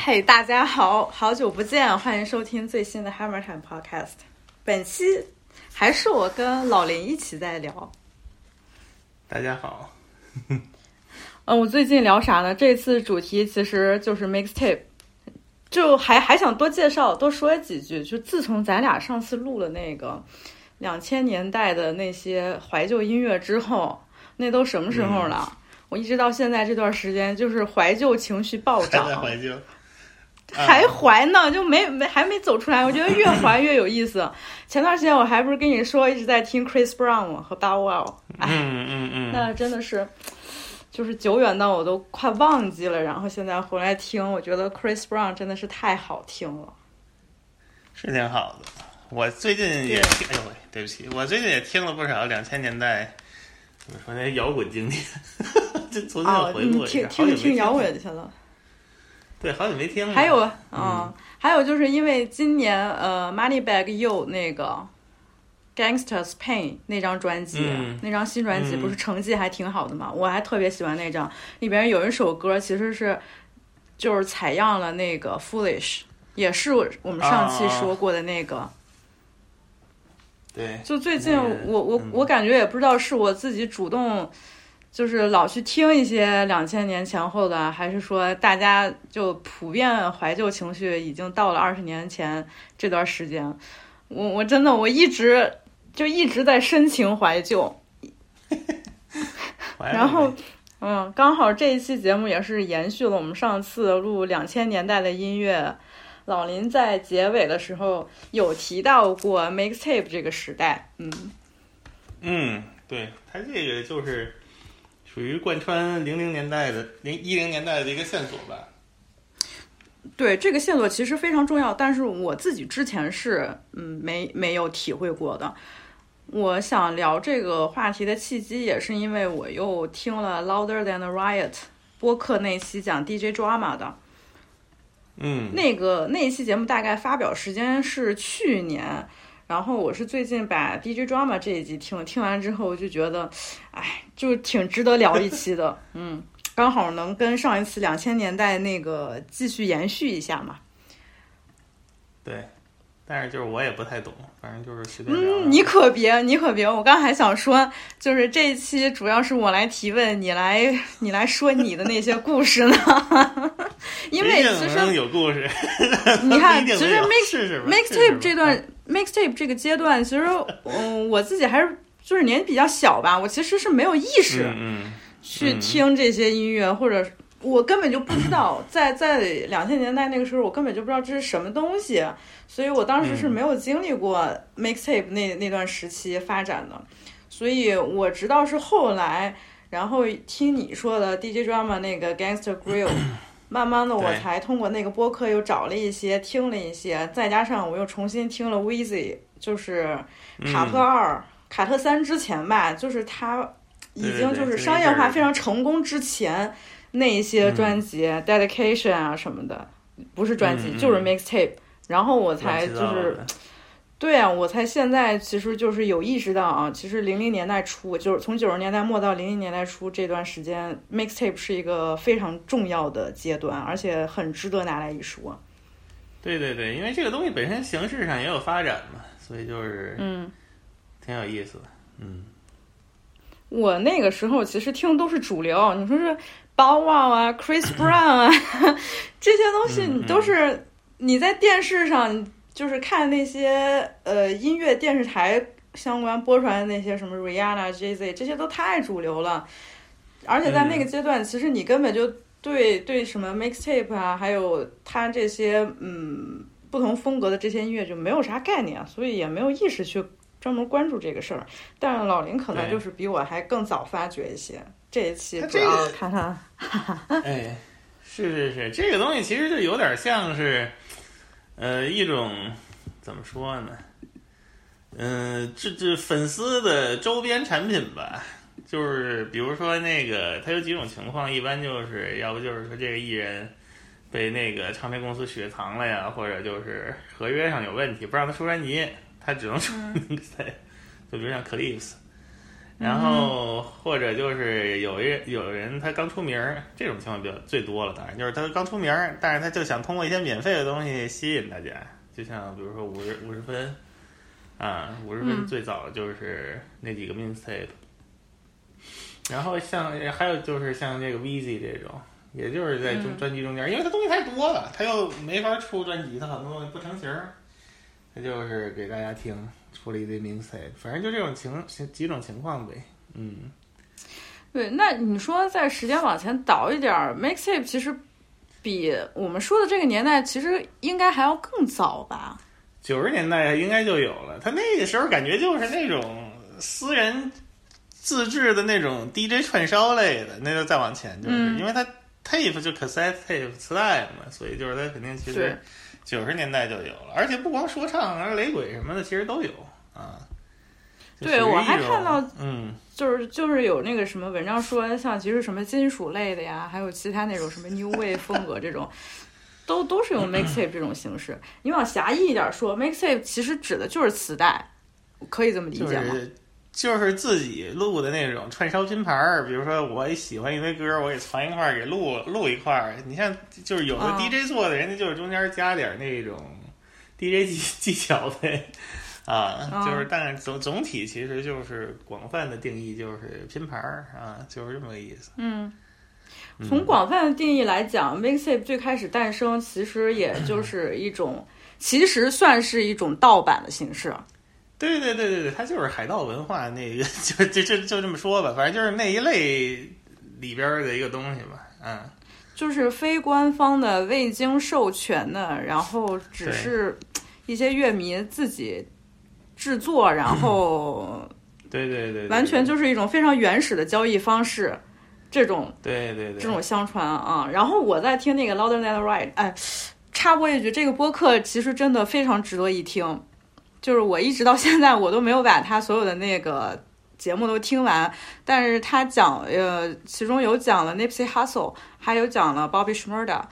嘿，大家好，好久不见，欢迎收听最新的 Hammer Time Podcast。本期还是我跟老林一起在聊。大家好。嗯，我最近聊啥呢？这次主题其实就是 Mixtape，就还还想多介绍多说几句。就自从咱俩上次录了那个两千年代的那些怀旧音乐之后，那都什么时候了？我一直到现在这段时间，就是怀旧情绪暴涨。怀旧。还怀呢，就没没还没走出来。我觉得越怀越有意思。前段时间我还不是跟你说一直在听 Chris Brown 和 Bow Wow，嗯嗯嗯，那真的是就是久远到我都快忘记了。然后现在回来听，我觉得 Chris Brown 真的是太好听了，是挺好的。我最近也听，哎呦喂，对不起，我最近也听了不少两千年代怎么说那摇滚经典，就重新回顾一下，听听听摇滚去了。对，好久没听了。还有，嗯，还有就是因为今年呃，Moneybag You 那个 Gangsters Pain 那张专辑，那张新专辑不是成绩还挺好的嘛？我还特别喜欢那张，里边有一首歌其实是就是采样了那个 Foolish，也是我们上期说过的那个。对。就最近我我我感觉也不知道是我自己主动。就是老去听一些两千年前后的，还是说大家就普遍怀旧情绪已经到了二十年前这段时间？我我真的我一直就一直在深情怀旧。然后，嗯，刚好这一期节目也是延续了我们上次录两千年代的音乐。老林在结尾的时候有提到过 mixtape 这个时代，嗯，嗯，对他这个就是。属于贯穿零零年代的零一零年代的一个线索吧。对这个线索其实非常重要，但是我自己之前是嗯没没有体会过的。我想聊这个话题的契机，也是因为我又听了 Louder Than a Riot 播客那期讲 DJ Drama 的。嗯，那个那一期节目大概发表时间是去年。然后我是最近把 DJ Drama 这一集听了，听完之后我就觉得，哎，就挺值得聊一期的。嗯，刚好能跟上一次两千年代那个继续延续一下嘛。对，但是就是我也不太懂，反正就是随便聊。嗯，你可别，你可别，我刚还想说，就是这一期主要是我来提问，你来你来说你的那些故事呢。因为其实有故事。你看，其实 mix mixtape 这段。Mixtape 这个阶段，其实，嗯，我自己还是就是年纪比较小吧，我其实是没有意识去听这些音乐，或者我根本就不知道，在在两千年代那个时候，我根本就不知道这是什么东西，所以我当时是没有经历过 Mixtape 那那段时期发展的，所以我直到是后来，然后听你说的 DJ Drama 那个 Gangster Grill。慢慢的，我才通过那个播客又找了一些，听了一些，再加上我又重新听了 Weezy，就是卡特二、卡特三之前吧，就是他已经就是商业化非常成功之前那一些专辑，Dedication 啊什么的，不是专辑就是 Mixtape，然后我才就是。对啊，我才现在其实就是有意识到啊，其实零零年代初，就是从九十年代末到零零年代初这段时间，mixtape 是一个非常重要的阶段，而且很值得拿来一说。对对对，因为这个东西本身形式上也有发展嘛，所以就是嗯，挺有意思的。嗯，我那个时候其实听都是主流，你说是 Bow Wow 啊，Chris Brown 啊，这些东西你都是你在电视上。就是看那些呃音乐电视台相关播出来的那些什么 Rihanna、Jay Z 这些都太主流了，而且在那个阶段，其实你根本就对对什么 mixtape 啊，还有他这些嗯不同风格的这些音乐就没有啥概念，所以也没有意识去专门关注这个事儿。但是老林可能就是比我还更早发掘一些。这一期主要看看，哎，是是是，这个东西其实就有点像是。呃，一种怎么说呢？嗯，这这粉丝的周边产品吧，就是比如说那个，它有几种情况，一般就是要不就是说这个艺人被那个唱片公司雪藏了呀，或者就是合约上有问题，不让他出专辑，他只能出那个赛，就比如像 Clips，然后或者就是有一有人他刚出名儿，这种情况比较最多了。当然就是他刚出名儿，但是他就想通过一些免费的东西吸引大家，就像比如说五十五十分啊，五十分最早就是那几个 mixtape。然后像还有就是像这个 Vz 这种，也就是在中专辑中间，因为他东西太多了，他又没法出专辑，他很多东西不成形儿，他就是给大家听。出了一堆名词，反正就这种情几种情况呗。嗯，对，那你说在时间往前倒一点，mixtape 其实比我们说的这个年代其实应该还要更早吧？九十年代应该就有了，他那个时候感觉就是那种私人自制的那种 DJ 串烧类的，那就再往前就是，因为他 tape 就 cassette tape 磁带嘛，所以就是他肯定其实。九十年代就有了，而且不光说唱，而雷鬼什么的其实都有啊。对，我还看到，嗯，就是就是有那个什么文章说，像其实什么金属类的呀，还有其他那种什么 New Wave 风格这种，都都是用 mixtape 这种形式。你往狭义一点说，mixtape 其实指的就是磁带，可以这么理解吗？就是自己录的那种串烧拼盘儿，比如说我喜欢一堆歌，我给攒一块儿，给录录一块儿。你像就是有的 DJ 做的，人家就是中间加点那种 DJ 技技巧呗，啊，就是但是总总体其实就是广泛的定义就是拼盘儿啊，就是这么个意思。嗯，从广泛的定义来讲，mixtape 最开始诞生其实也就是一种，其实算是一种盗版的形式。对对对对对，它就是海盗文化那个，就就就就这么说吧，反正就是那一类里边的一个东西吧，嗯，就是非官方的、未经授权的，然后只是一些乐迷自己制作，然后 对对对，完全就是一种非常原始的交易方式，这种对对对，这种相传啊。然后我在听那个 Louder Than Right，哎，插播一句，这个播客其实真的非常值得一听。就是我一直到现在，我都没有把他所有的那个节目都听完。但是他讲，呃，其中有讲了 Nipsey Hussle，还有讲了 Bobby Shmurda。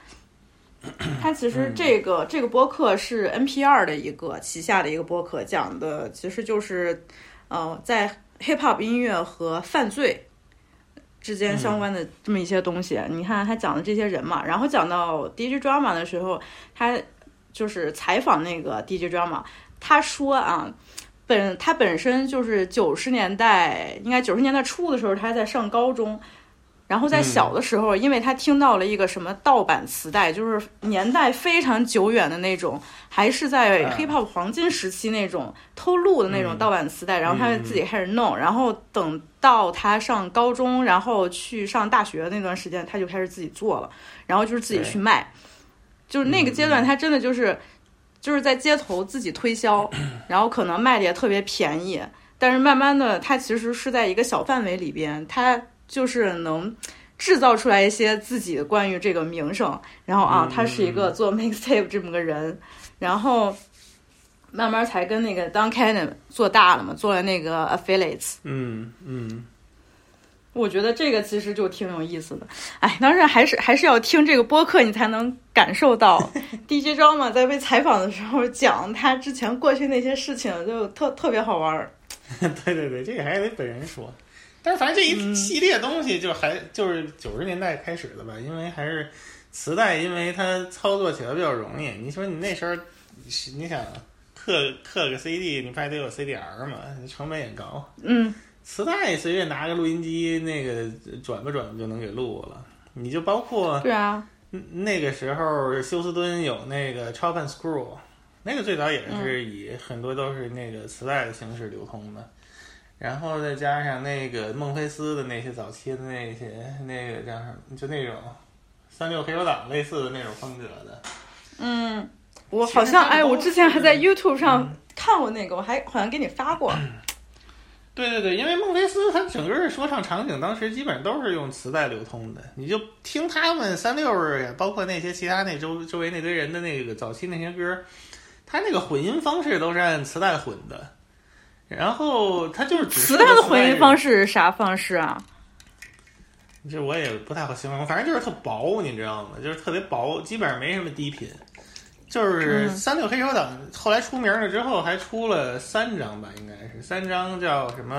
他其实这个这个播客是 NPR 的一个旗下的一个播客，讲的其实就是，呃，在 Hip Hop 音乐和犯罪之间相关的这么一些东西。你看他讲的这些人嘛，然后讲到 DJ Drama 的时候，他就是采访那个 DJ Drama。他说啊，本他本身就是九十年代，应该九十年代初的时候，他还在上高中。然后在小的时候，因为他听到了一个什么盗版磁带，就是年代非常久远的那种，还是在 hiphop 黄金时期那种偷录的那种盗版磁带。然后他就自己开始弄。然后等到他上高中，然后去上大学那段时间，他就开始自己做了。然后就是自己去卖，就是那个阶段，他真的就是。就是在街头自己推销，然后可能卖的也特别便宜，但是慢慢的，他其实是在一个小范围里边，他就是能制造出来一些自己关于这个名声，然后啊，他是一个做 mixtape 这么个人，然后慢慢才跟那个 Don Cannon 做大了嘛，做了那个 affiliates。嗯嗯。我觉得这个其实就挺有意思的，哎，当然还是还是要听这个播客，你才能感受到 DJ 张嘛，在被采访的时候讲他之前过去那些事情，就特特别好玩儿。对对对，这个还得本人说。但是反正这一系列东西就还就是九十年代开始的吧，因为还是磁带，因为它操作起来比较容易。你说你那时候，你想刻刻个 CD，你不还得有 CDR 嘛，成本也高。嗯。磁带随便拿个录音机，那个转吧转吧就能给录了。你就包括对啊，那个时候休斯敦有那个 Chop and Screw，那个最早也是以很多都是那个磁带的形式流通的。然后再加上那个孟菲斯的那些早期的那些那个叫什么，就那种三六黑手党类似的那种风格的。嗯，我好像哎，我之前还在 YouTube 上看过那个，我还好像给你发过。对对对，因为孟菲斯他整个说唱场景当时基本上都是用磁带流通的，你就听他们三六儿，包括那些其他那周周围那堆人的那个早期那些歌，他那个混音方式都是按磁带混的，然后他就是磁带的混音方式是啥方式啊？这我也不太好形容，反正就是特薄，你知道吗？就是特别薄，基本上没什么低频。就是三六黑手党后来出名了之后，还出了三张吧，应该是三张叫什么？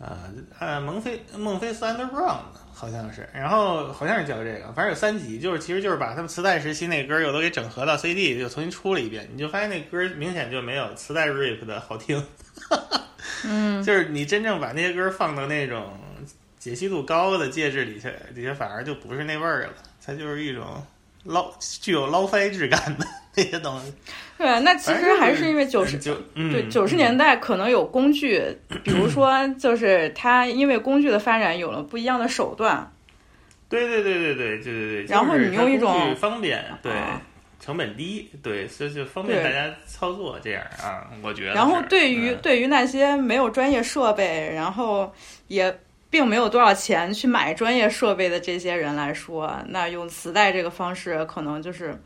啊，呃，孟非孟非斯 Underground 好像是，然后好像是叫这个，反正有三集，就是其实就是把他们磁带时期那歌又都给整合到 CD，又重新出了一遍，你就发现那歌明显就没有磁带 rip 的好听。嗯，就是你真正把那些歌放到那种解析度高的介质里去，底下反而就不是那味儿了，它就是一种捞具有捞飞质感的那些东西。对，那其实还是因为九十九对九十年代可能有工具，比如 说就是它因为工具的发展有了不一样的手段。对对对对对对对对。然后你用一种方便对。成本低，对，所以就方便大家操作这样啊，我觉得。然后对于对于那些没有专业设备，然后也并没有多少钱去买专业设备的这些人来说，那用磁带这个方式，可能就是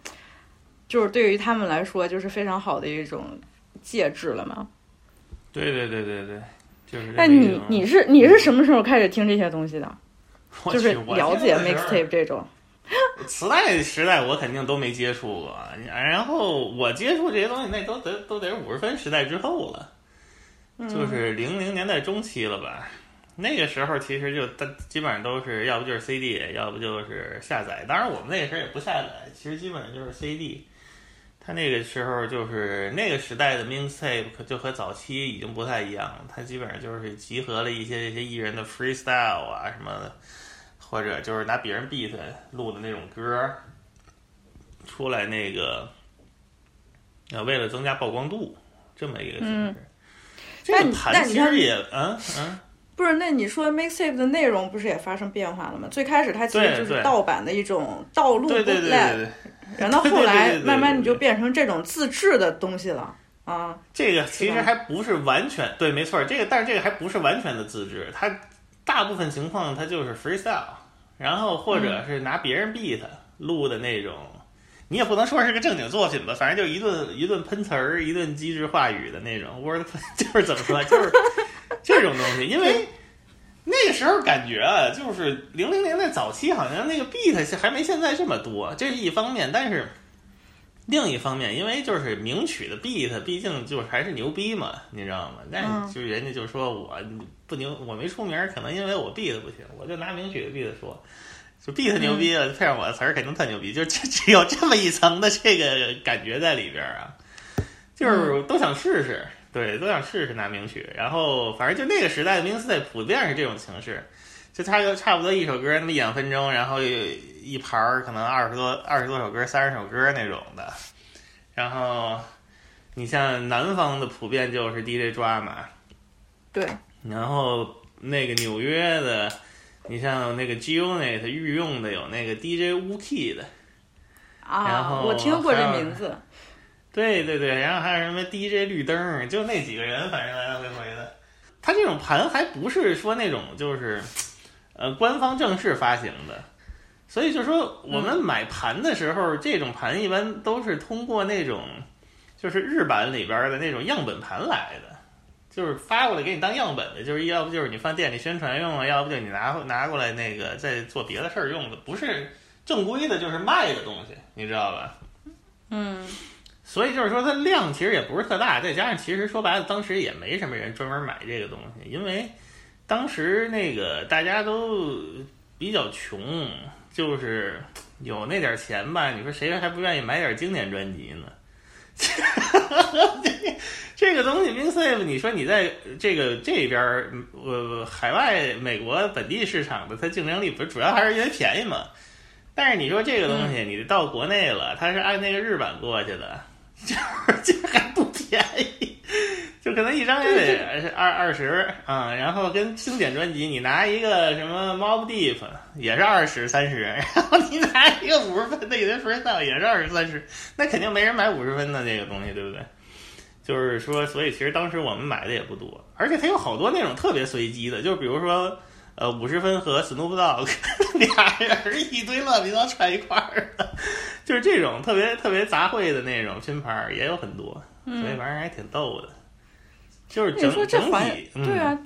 就是对于他们来说，就是非常好的一种介质了嘛。对对对对对，就是。那你你是你是什么时候开始听这些东西的？就是了解 mixtape 这种。磁带时代我肯定都没接触过，然后我接触这些东西那都得都得是五十分时代之后了，就是零零年代中期了吧。那个时候其实就基本上都是要不就是 CD，要不就是下载。当然我们那个时候也不下载，其实基本上就是 CD。他那个时候就是那个时代的 mixtape 就和早期已经不太一样了，它基本上就是集合了一些这些艺人的 freestyle 啊什么的。或者就是拿别人 beat 录的那种歌出来，那个呃，为了增加曝光度，这么一个形式。这个盘其实也，嗯嗯，不是？那你说 mixtape 的内容不是也发生变化了吗？最开始它其实就是盗版的一种盗录对对对，然后后来慢慢你就变成这种自制的东西了啊。这个其实还不是完全对，没错，这个但是这个还不是完全的自制，它大部分情况它就是 freestyle。然后或者是拿别人 beat 录的那种，你也不能说是个正经作品吧，反正就一顿一顿喷词儿，一顿机智话语的那种 word，就是怎么说，就是 这种东西。因为那个时候感觉啊，就是零零年代早期，好像那个 beat 还没现在这么多，这是一方面。但是另一方面，因为就是名曲的 beat，毕竟就是还是牛逼嘛，你知道吗？那就人家就说我。不牛，我没出名，可能因为我 beat 不行，我就拿名曲的 beat 说，就 beat 牛逼了，配上我的词儿肯定特牛逼，就只只有这么一层的这个感觉在里边啊，就是都想试试，对，都想试试拿名曲，然后反正就那个时代的 mixtape 普遍是这种形式，就差个差不多一首歌那么一两分钟，然后一盘儿可能二十多二十多首歌，三十首歌那种的，然后你像南方的普遍就是 DJ 抓嘛，对。然后那个纽约的，你像那个 G Unit 御用的有那个 DJ Wu Key 的，啊，我听过这名字。对对对，然后还有什么 DJ 绿灯，就那几个人，反正来来回回的。他这种盘还不是说那种就是，呃，官方正式发行的，所以就说我们买盘的时候，这种盘一般都是通过那种，就是日版里边的那种样本盘来的。就是发过来给你当样本的，就是要不就是你放店里宣传用啊，要不就你拿拿过来那个再做别的事儿用的，不是正规的，就是卖的东西，你知道吧？嗯，所以就是说它量其实也不是特大，再加上其实说白了，当时也没什么人专门买这个东西，因为当时那个大家都比较穷，就是有那点钱吧，你说谁还不愿意买点经典专辑呢？这个东西 m i n s a v e 你说你在这个这边儿，呃，海外美国本地市场的，它竞争力不是主要还是因为便宜嘛？但是你说这个东西，你到国内了，它是按那个日版过去的，就是这还不便宜，就可能一张也得二二十啊。然后跟经典专辑，你拿一个什么 Mob Deep 也是二十三十，然后你拿一个五十分的 The Freestyle 也是二十三十，那肯定没人买五十分的这个东西，对不对？就是说，所以其实当时我们买的也不多，而且它有好多那种特别随机的，就比如说，呃，五十分和 Snoop Dogg 俩人一堆乱七八糟串一块儿的，就是这种特别特别杂烩的那种拼盘也有很多，所以玩意儿还挺逗的。就是你说这环对啊，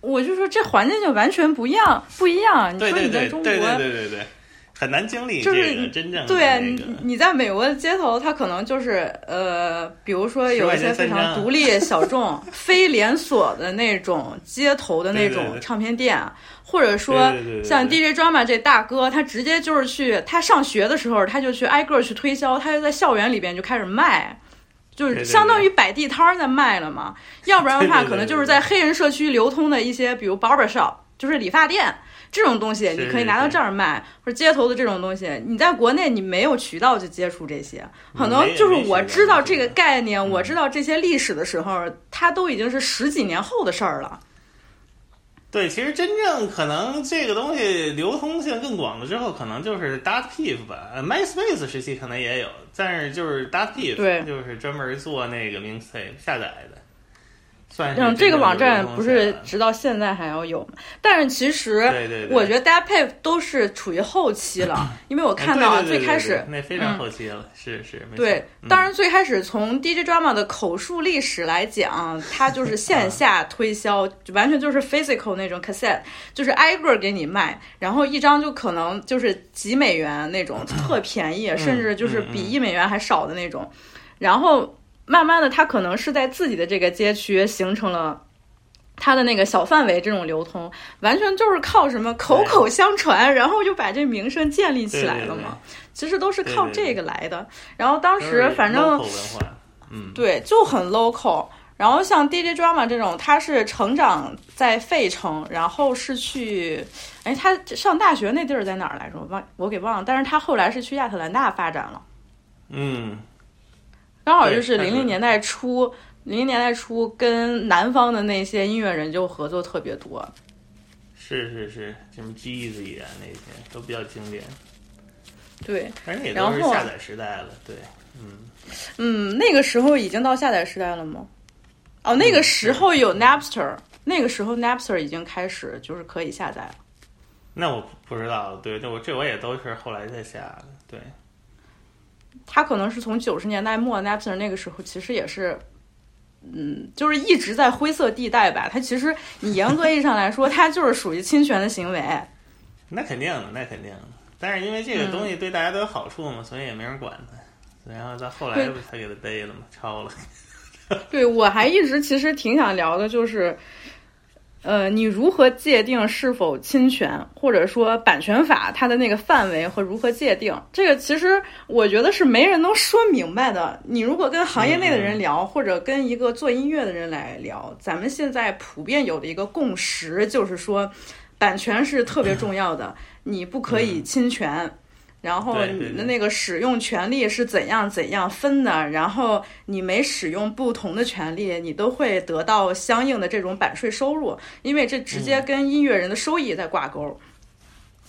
我就说这环境就完全不一样，不一样。你说你在中国，对对对对对。很难经历就是真正对你你在美国的街头，它可能就是呃，比如说有一些非常独立小众、非连锁的那种街头的那种唱片店，或者说像 DJ Drama 这大哥，他直接就是去他上学的时候，他就去挨个去推销，他就在校园里边就开始卖，就是相当于摆地摊在卖了嘛。要不然的话，可能就是在黑人社区流通的一些，比如 barber shop，就是理发店。这种东西你可以拿到这儿卖，或者街头的这种东西，你在国内你没有渠道去接触这些，可能就是我知道这个概念，我知道这些历史的时候，它都已经是十几年后的事儿了。对，其实真正可能这个东西流通性更广了之后，可能就是 Dot Piff 吧，MySpace 时期可能也有，但是就是 Dot Piff，对，就是专门做那个 Mixtape 下载的。嗯，这个网站不是直到现在还要有吗？但是其实，我觉得 Dad Pay 都是处于后期了，因为我看到最开始那非常后期了，是是。对，当然最开始从 DJ Drama 的口述历史来讲，它就是线下推销，完全就是 physical 那种 cassette，就是挨个给你卖，然后一张就可能就是几美元那种，特便宜，甚至就是比一美元还少的那种，然后。慢慢的，他可能是在自己的这个街区形成了他的那个小范围这种流通，完全就是靠什么口口相传，然后就把这名声建立起来了嘛。其实都是靠这个来的。然后当时反正，嗯，对，就很 local。然后像 DJ Drama 这种，他是成长在费城，然后是去，哎，他上大学那地儿在哪儿来着？我忘我给忘了。但是他后来是去亚特兰大发展了。嗯。刚好就是零零年代初，零零年代初跟南方的那些音乐人就合作特别多。是是是，什么 Jeezy 啊那些都比较经典。对，反正也都是下载时代了。对，嗯嗯，那个时候已经到下载时代了吗？哦，那个时候有 Napster，那个时候 Napster 已经开始就是可以下载了。那我不知道，对，这我这我也都是后来才下的，对。他可能是从九十年代末 Napster 那个时候，其实也是，嗯，就是一直在灰色地带吧。他其实你严格意义上来说，他就是属于侵权的行为。那肯定的，那肯定的。但是因为这个东西对大家都有好处嘛，所以也没人管他。然后到后来不才给他逮了嘛，抄了。对，我还一直其实挺想聊的，就是。呃，你如何界定是否侵权，或者说版权法它的那个范围和如何界定？这个其实我觉得是没人能说明白的。你如果跟行业内的人聊，或者跟一个做音乐的人来聊，咱们现在普遍有的一个共识就是说，版权是特别重要的，你不可以侵权。然后你的那个使用权利是怎样怎样分的？然后你每使用不同的权利，你都会得到相应的这种版税收入，因为这直接跟音乐人的收益在挂钩。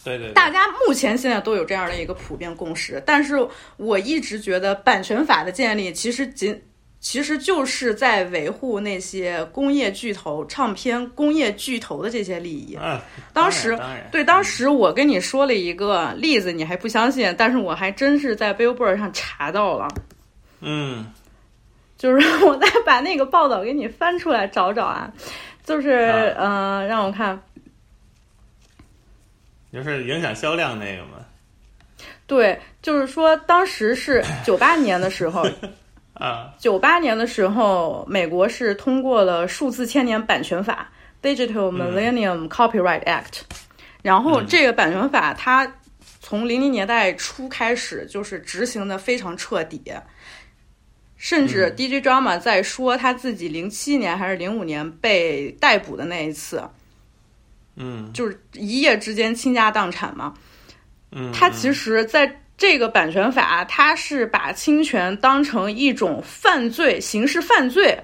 对对。大家目前现在都有这样的一个普遍共识，但是我一直觉得版权法的建立其实仅。其实就是在维护那些工业巨头、唱片工业巨头的这些利益。嗯，当时对，当时我跟你说了一个例子，你还不相信，但是我还真是在 Billboard 上查到了。嗯，就是我再把那个报道给你翻出来找找啊，就是嗯，让我看，就是影响销量那个吗？对，就是说当时是九八年的时候。啊，九八年的时候，美国是通过了数字千年版权法 （Digital Millennium Copyright Act），然后这个版权法它从零零年代初开始就是执行的非常彻底，甚至 DJ Drama 在说他自己零七年还是零五年被逮捕的那一次，嗯，就是一夜之间倾家荡产嘛，嗯，他其实，在这个版权法，它是把侵权当成一种犯罪、刑事犯罪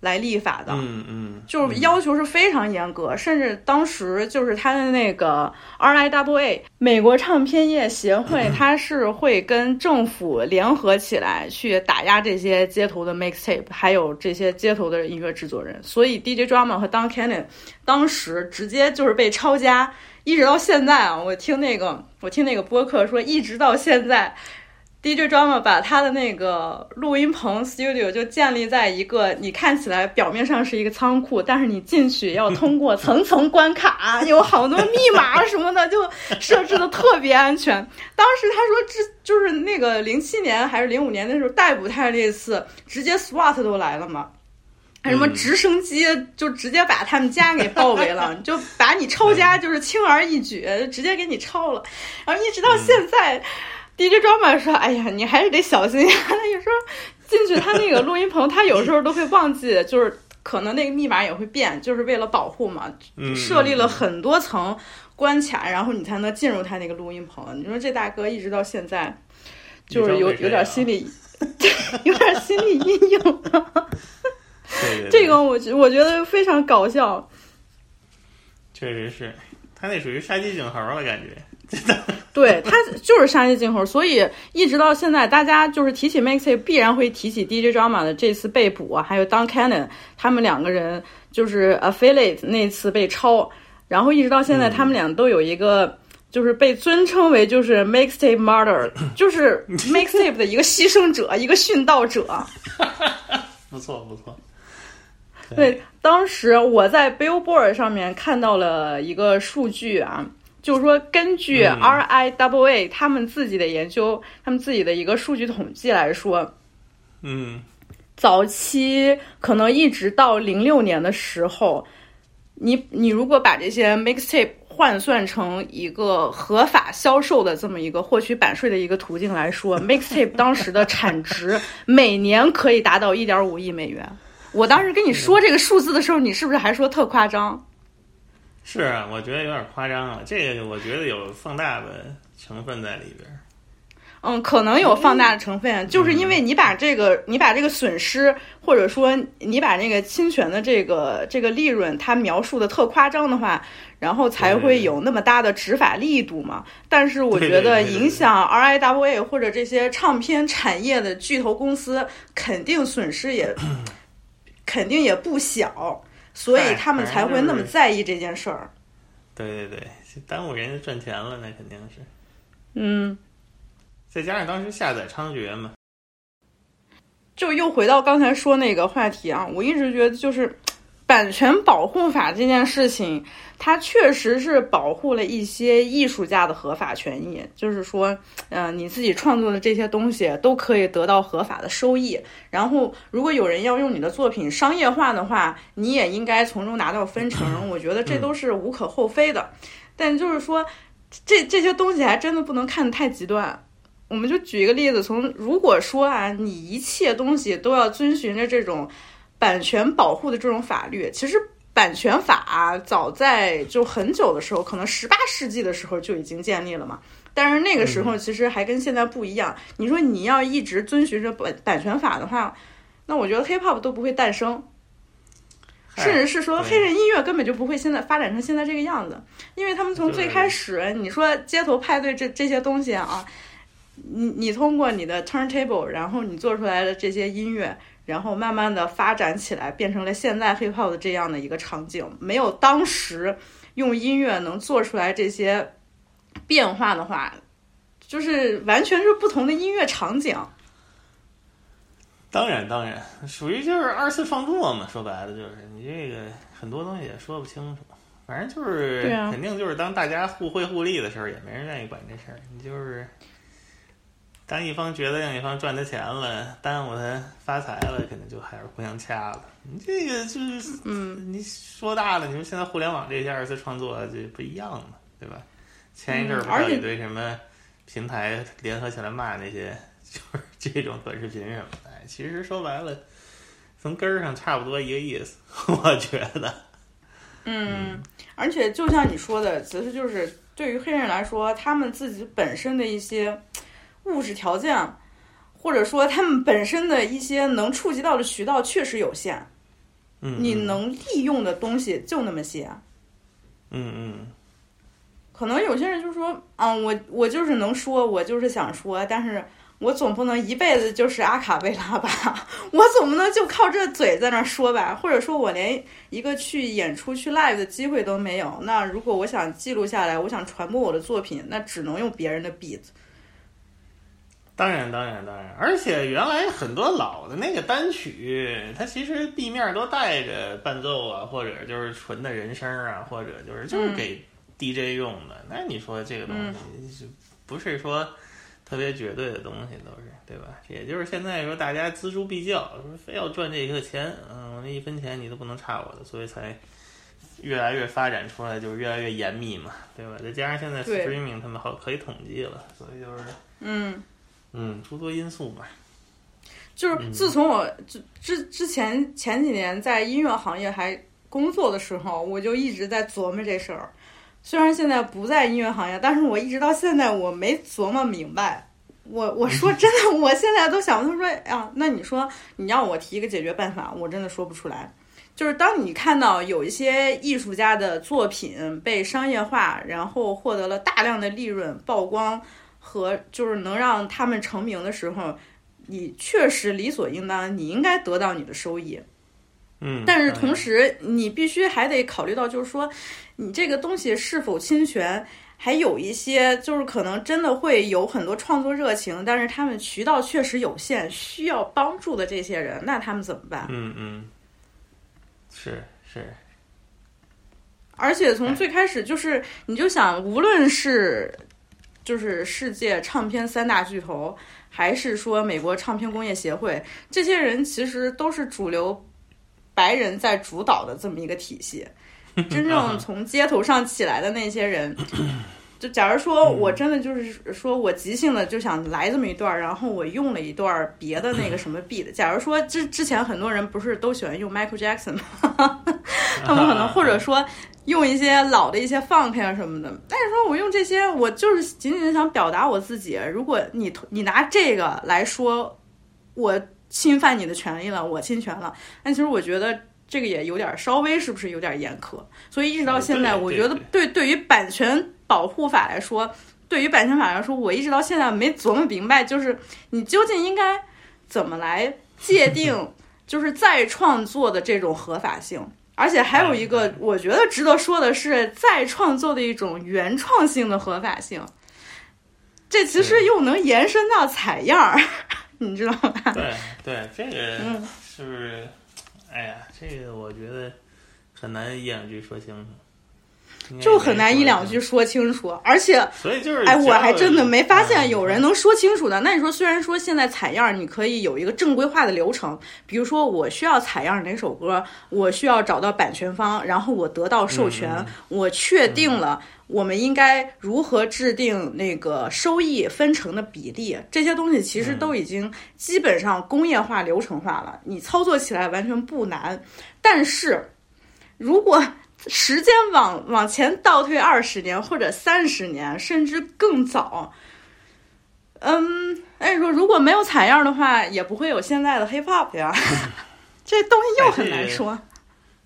来立法的。嗯嗯，就是要求是非常严格，甚至当时就是他的那个 RIAA 美国唱片业协会，他是会跟政府联合起来去打压这些街头的 mixtape，还有这些街头的音乐制作人。所以 DJ Drama 和 Don Cannon 当时直接就是被抄家。一直到现在啊，我听那个，我听那个播客说，一直到现在 DJ Drama 把他的那个录音棚 studio 就建立在一个你看起来表面上是一个仓库，但是你进去要通过 层层关卡，有好多密码什么的，就设置的特别安全。当时他说，这就是那个零七年还是零五年那时候逮捕他那次，直接 SWAT 都来了嘛，什么直升机就直接把他们家给包围了，就把你抄家就是轻而易举，直接给你抄了，然后一直到现在。DJ 装满说：“哎呀，你还是得小心呀。他有时候进去他那个录音棚，他有时候都会忘记，就是可能那个密码也会变，就是为了保护嘛，设立了很多层关卡，然后你才能进入他那个录音棚。你说这大哥一直到现在，就是有有点心理，有点心理阴影。这个我觉我觉得非常搞笑。确实是他那属于杀鸡儆猴了感觉。”对他就是杀鸡儆猴，所以一直到现在，大家就是提起 Maxi，必然会提起 DJ Drama 的这次被捕啊，还有 Don Cannon 他们两个人就是 Affiliate 那次被抄，然后一直到现在，他们俩都有一个就是被尊称为就是 Maxi Murder，就是 Maxi 的一个牺牲者，一个殉道者。不 错不错。对，当时我在 Billboard 上面看到了一个数据啊。就是说，根据 RIAA 他们自己的研究，他们自己的一个数据统计来说，嗯，早期可能一直到零六年的时候，你你如果把这些 mixtape 换算成一个合法销售的这么一个获取版税的一个途径来说，mixtape 当时的产值每年可以达到一点五亿美元。我当时跟你说这个数字的时候，你是不是还说特夸张？是啊，我觉得有点夸张了。这个我觉得有放大的成分在里边。嗯，可能有放大的成分，就是因为你把这个你把这个损失，或者说你把那个侵权的这个这个利润，它描述的特夸张的话，然后才会有那么大的执法力度嘛。但是我觉得影响 RIWA 或者这些唱片产业的巨头公司，肯定损失也 肯定也不小。所以他们才会那么在意这件事儿。对对对，耽误人家赚钱了，那肯定是。嗯，再加上当时下载猖獗嘛。就又回到刚才说那个话题啊，我一直觉得就是。版权保护法这件事情，它确实是保护了一些艺术家的合法权益。就是说，嗯，你自己创作的这些东西都可以得到合法的收益。然后，如果有人要用你的作品商业化的话，你也应该从中拿到分成。我觉得这都是无可厚非的。但就是说，这这些东西还真的不能看得太极端。我们就举一个例子，从如果说啊，你一切东西都要遵循着这种。版权保护的这种法律，其实版权法早在就很久的时候，可能十八世纪的时候就已经建立了嘛。但是那个时候其实还跟现在不一样。你说你要一直遵循着版版权法的话，那我觉得 hip hop 都不会诞生，甚至是说黑人音乐根本就不会现在发展成现在这个样子。因为他们从最开始，你说街头派对这这些东西啊，你你通过你的 turntable，然后你做出来的这些音乐。然后慢慢的发展起来，变成了现在 hip hop 的这样的一个场景。没有当时用音乐能做出来这些变化的话，就是完全是不同的音乐场景。当然，当然，属于就是二次创作嘛。说白了就是你这个很多东西也说不清楚。反正就是肯定就是当大家互惠互利的时候，也没人愿意管这事儿。你就是。当一方觉得另一方赚他钱了，耽误他发财了，肯定就还是互相掐了。你这个就是，嗯，你说大了，你说现在互联网这些二次创作就不一样嘛，对吧？前一阵儿不是一堆什么平台联合起来骂那些，就是这种短视频什么的。其实说白了，从根儿上差不多一个意思，我觉得。嗯，而且就像你说的，其实就是对于黑人来说，他们自己本身的一些。物质条件，或者说他们本身的一些能触及到的渠道确实有限，嗯，你能利用的东西就那么些，嗯嗯，可能有些人就说，嗯，我我就是能说，我就是想说，但是我总不能一辈子就是阿卡贝拉吧，我总不能就靠这嘴在那说吧，或者说我连一个去演出去 live 的机会都没有，那如果我想记录下来，我想传播我的作品，那只能用别人的 beat。当然，当然，当然，而且原来很多老的那个单曲，它其实地面都带着伴奏啊，或者就是纯的人声啊，或者就是就是给 DJ 用的。那你说这个东西，不是说特别绝对的东西，都是对吧？也就是现在说大家锱铢必较，说非要赚这个钱，嗯，我那一分钱你都不能差我的，所以才越来越发展出来，就是越来越严密嘛，对吧？再加上现在 streaming 他们好可以统计了，所以就是嗯。嗯，诸多因素吧。就是自从我之之之前前几年在音乐行业还工作的时候，我就一直在琢磨这事儿。虽然现在不在音乐行业，但是我一直到现在我没琢磨明白。我我说真的，我现在都想，他说呀，那你说你让我提一个解决办法，我真的说不出来。就是当你看到有一些艺术家的作品被商业化，然后获得了大量的利润曝光。和就是能让他们成名的时候，你确实理所应当，你应该得到你的收益。嗯，但是同时你必须还得考虑到，就是说你这个东西是否侵权，还有一些就是可能真的会有很多创作热情，但是他们渠道确实有限，需要帮助的这些人，那他们怎么办？嗯嗯，是是。而且从最开始就是，你就想，无论是。就是世界唱片三大巨头，还是说美国唱片工业协会，这些人其实都是主流白人在主导的这么一个体系。真正从街头上起来的那些人，就假如说我真的就是说我即兴的就想来这么一段，然后我用了一段别的那个什么 beat。假如说之之前很多人不是都喜欢用 Michael Jackson 吗？他们可能或者说。用一些老的一些 funk 啊什么的，但是说我用这些，我就是仅仅想表达我自己。如果你你拿这个来说，我侵犯你的权利了，我侵权了，但其实我觉得这个也有点稍微是不是有点严苛？所以一直到现在，我觉得对对于版权保护法来说，对于版权法来说，我一直到现在没琢磨明白，就是你究竟应该怎么来界定，就是再创作的这种合法性。而且还有一个，我觉得值得说的是，再创作的一种原创性的合法性。这其实又能延伸到采样儿，你知道吧？对对，这个是不是？哎呀，这个我觉得很难一两句说清楚。就很难一两句说清楚，而且，所以就是，哎，我还真的没发现有人能说清楚的。那你说，虽然说现在采样你可以有一个正规化的流程，比如说我需要采样哪首歌，我需要找到版权方，然后我得到授权，我确定了我们应该如何制定那个收益分成的比例，这些东西其实都已经基本上工业化流程化了，你操作起来完全不难。但是如果时间往往前倒退二十年或者三十年，甚至更早。嗯，哎，说如果没有采样的话，也不会有现在的 hip hop 呀。这东西又很难说。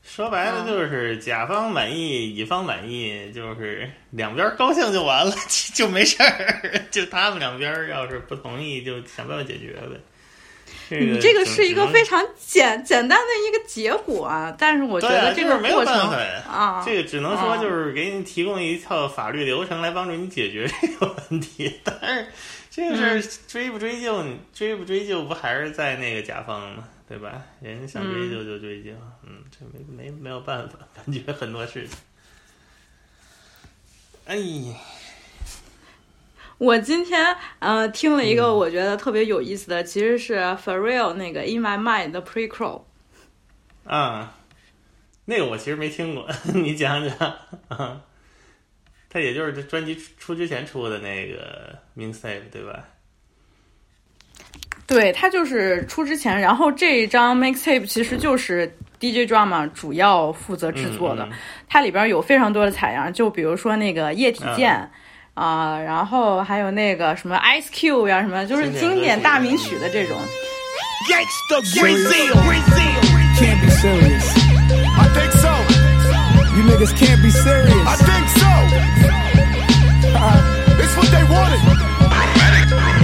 说白了就是甲方满意，乙方满意，就是两边高兴就完了，就没事儿。就他们两边要是不同意，就想办法解决呗。你这个是一个非常简简单的一个结果啊，但是我觉得这个过程啊，这个只能说就是给你提供一套法律流程来帮助你解决这个问题。但是这个事儿追不追究，追不追究不还是在那个甲方吗？对吧？人家想追究就追究，嗯，这没没没有办法，感觉很多事情。哎呀。我今天呃听了一个我觉得特别有意思的，其实是 For Real 那个 In My Mind 的 Pre-Crawl。啊，那个我其实没听过，你讲讲。他也就是这专辑出之前出的那个 Mixtape 对吧？对，他就是出之前，然后这一张 Mixtape 其实就是 DJ Drama 主要负责制作的，它里边有非常多的采样，就比如说那个液体键。啊，然后还有那个什么 Ice Cube 呀，什么就是经典大名曲的这种。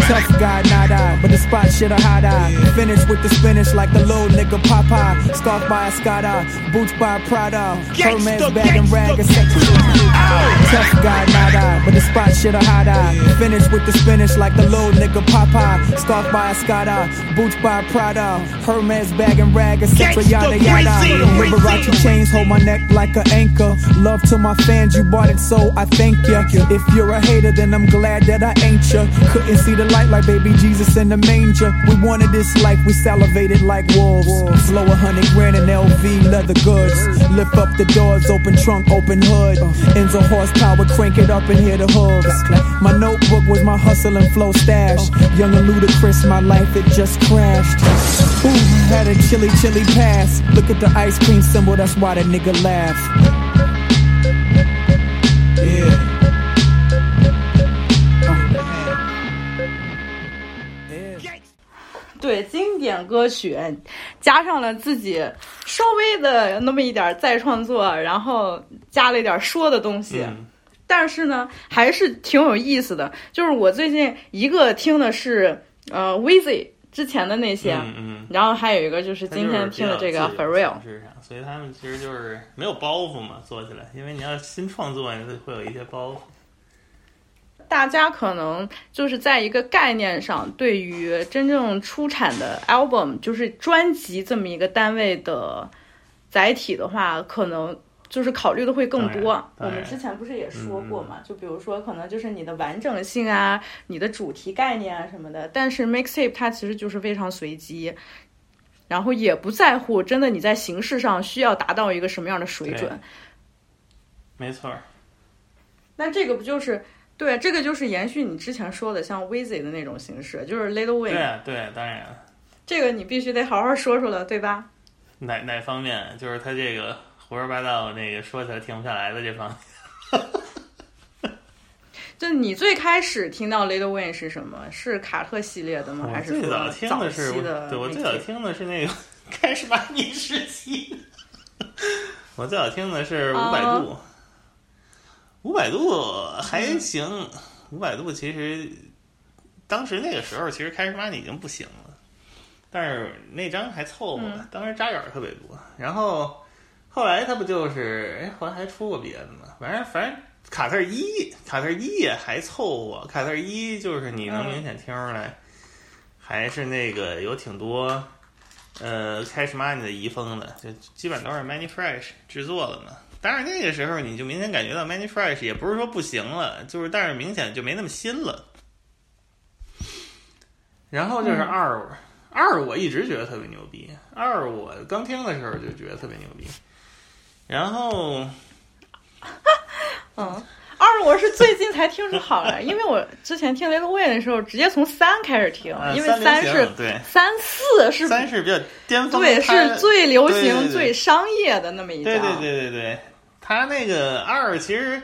Tough guy, not I, but the spot shit a hot eye. Finish with the spinach like the little nigga Popeye. Scarf by a Scotta, boots by Prada. Hermes bag and rag, a Tough guy, not I, but the spot shit a hot eye. Finish with the spinach like the little nigga Popeye. Scarf by a Scotta, boots by Prada. Hermes bag and rag, etc. Yada yada. Liberace chains hold my neck like an anchor. Love to my fans, you bought it, so I thank you. If you're a hater, then I'm glad that I ain't ya. Couldn't see the light like baby Jesus in the manger. We wanted this life, we salivated like wolves. Flow a hundred grand in LV leather goods. Lift up the doors, open trunk, open hood. Ends Enzo horsepower, crank it up and hear the hooves. My notebook was my hustle and flow stash. Young and ludicrous, my life it just crashed. Ooh, had a chilly, chilly pass. Look at the ice cream symbol, that's why the nigga laugh. Yeah. 对经典歌曲，加上了自己稍微的那么一点再创作，然后加了一点说的东西，但是呢，还是挺有意思的。就是我最近一个听的是呃 w i z y 之前的那些，嗯，然后还有一个就是今天听的这个 For Real，所以他们其实就是没有包袱嘛，做起来，因为你要新创作，你会有一些包袱。大家可能就是在一个概念上，对于真正出产的 album，就是专辑这么一个单位的载体的话，可能就是考虑的会更多。我们之前不是也说过嘛？就比如说，可能就是你的完整性啊，你的主题概念啊什么的。但是 mixtape 它其实就是非常随机，然后也不在乎真的你在形式上需要达到一个什么样的水准。没错。那这个不就是？对，这个就是延续你之前说的，像 Wizzy 的那种形式，就是 Little Wayne。对对，当然。这个你必须得好好说说了，对吧？哪哪方面？就是他这个胡说八道，那个说起来停不下来的这方面。就你最开始听到 Little Wayne 是什么？是卡特系列的吗？还是最早听的是？对，我最早听的是那个 开始把你时期。我最早听的是五百度。五百度还行，五百度其实当时那个时候其实开始马你已经不行了，但是那张还凑合，当时扎眼特别多。然后后来他不就是哎，后来还出过别的嘛？反正反正卡特一，卡特一也还凑合。卡特一就是你能明显听出来，还是那个有挺多呃开始 money 的遗风的，就基本都是 many fresh 制作的嘛。但是那个时候你就明显感觉到 Many Fresh 也不是说不行了，就是但是明显就没那么新了。然后就是二二，我一直觉得特别牛逼。二我刚听的时候就觉得特别牛逼。然后，嗯。二我是最近才听出好来，因为我之前听 Little Wayne 的时候，直接从三开始听，因为三是三四是三是比较巅峰，对，是最流行、最商业的那么一张。对对对对对，他那个二其实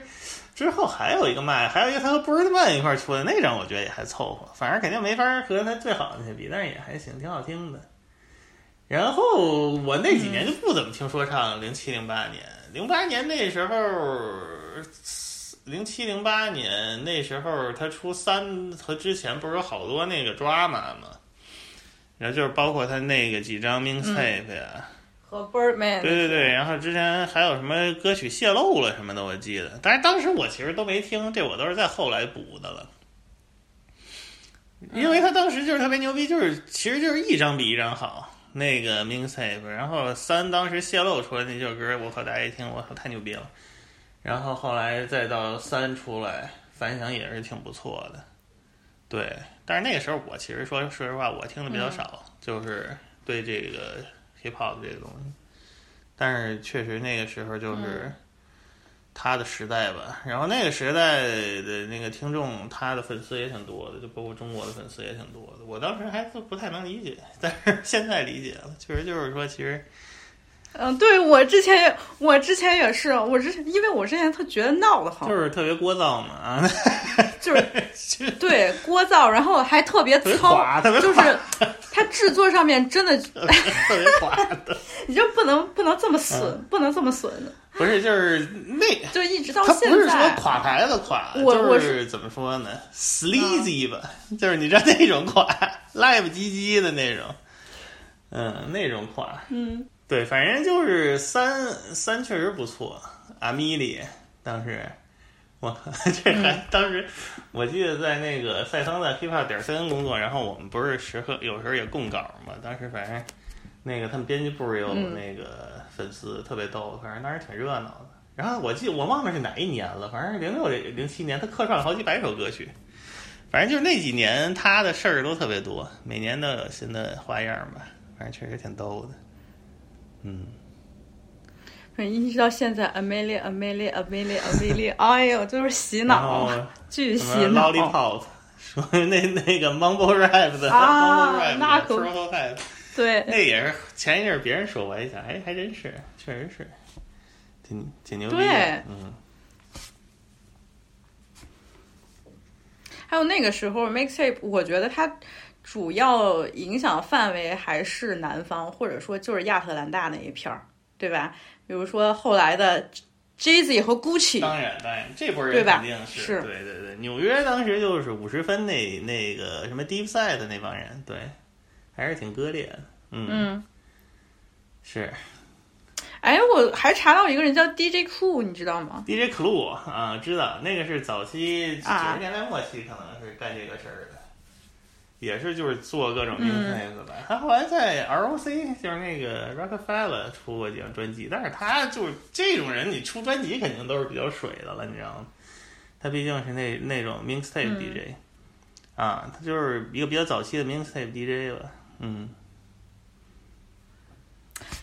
之后还有一个卖，还有一个他和 Birdman 一块出的那张，我觉得也还凑合，反正肯定没法和他最好的那些比，但是也还行，挺好听的。然后我那几年就不怎么听说唱，零七零八年，零八年那时候。零七零八年那时候，他出三和之前不是有好多那个 drama 吗？然后就是包括他那个几张 mixtape 呀，和 Birdman。对对对，然后之前还有什么歌曲泄露了什么的，我记得。但是当时我其实都没听，这我都是在后来补的了。因为他当时就是特别牛逼，就是其实就是一张比一张好那个 mixtape，然后三当时泄露出来那首歌，我靠，大家一听，我靠，太牛逼了。然后后来再到三出来，反响也是挺不错的，对。但是那个时候我其实说说实话，我听的比较少，就是对这个 hip hop 这个东西。但是确实那个时候就是他的时代吧。然后那个时代的那个听众，他的粉丝也挺多的，就包括中国的粉丝也挺多的。我当时还是不太能理解，但是现在理解了，确实就是说，其实。嗯，对我之前也，我之前也是，我之因为我之前特觉得闹得慌，就是特别聒噪嘛啊，就是对聒噪，然后还特别糙，就是它制作上面真的 特别垮的。你就不能不能这么损，不能这么损。不是，就是那 就一直到现在，不是说垮牌子垮，我我是怎么说呢？sleazy 吧，就是你知道那种垮，live 唧唧的那种，嗯，那种垮，嗯，对，反正就是三三确实不错。阿米莉当时，我 这还当时我记得在那个赛桑在 hiphop 点 cn 工作，然后我们不是时刻有时候也供稿嘛，当时反正那个他们编辑部也有那个。粉丝特别逗，反正当时挺热闹的。然后我记我忘了是哪一年了，反正零六零七年，他客串了好几百首歌曲。反正就是那几年他的事儿都特别多，每年都有新的花样吧。反正确实挺逗的。嗯，一直到现在，Amelia，Amelia，Amelia，Amelia，哎呦，就是洗脑，巨洗脑。Lollipop，说那那个 Mumble Rap 的啊，那可。对，那也是前一阵别人说我一想，哎，还真是，确实是，挺挺牛逼。对，嗯。还有那个时候，mixtape，我觉得它主要影响范围还是南方，或者说就是亚特兰大那一片儿，对吧？比如说后来的 Jay-Z 和 Gucci，当然当然，这波人肯定是，对对对。纽约当时就是五十分那那个什么 Deep Side 的那帮人，对。还是挺割裂的，嗯，是。哎，我还查到一个人叫 DJ Clue，你知道吗？DJ Clue 啊，知道，那个是早期九十年代末期，可能是干这个事儿的，也是就是做各种音乐的吧。他后来在 ROC，就是那个 Rockefeller 出过几张专辑，但是他就是这种人，你出专辑肯定都是比较水的了，你知道吗？他毕竟是那那种 mixtape DJ，啊，他就是一个比较早期的 mixtape DJ 吧。嗯，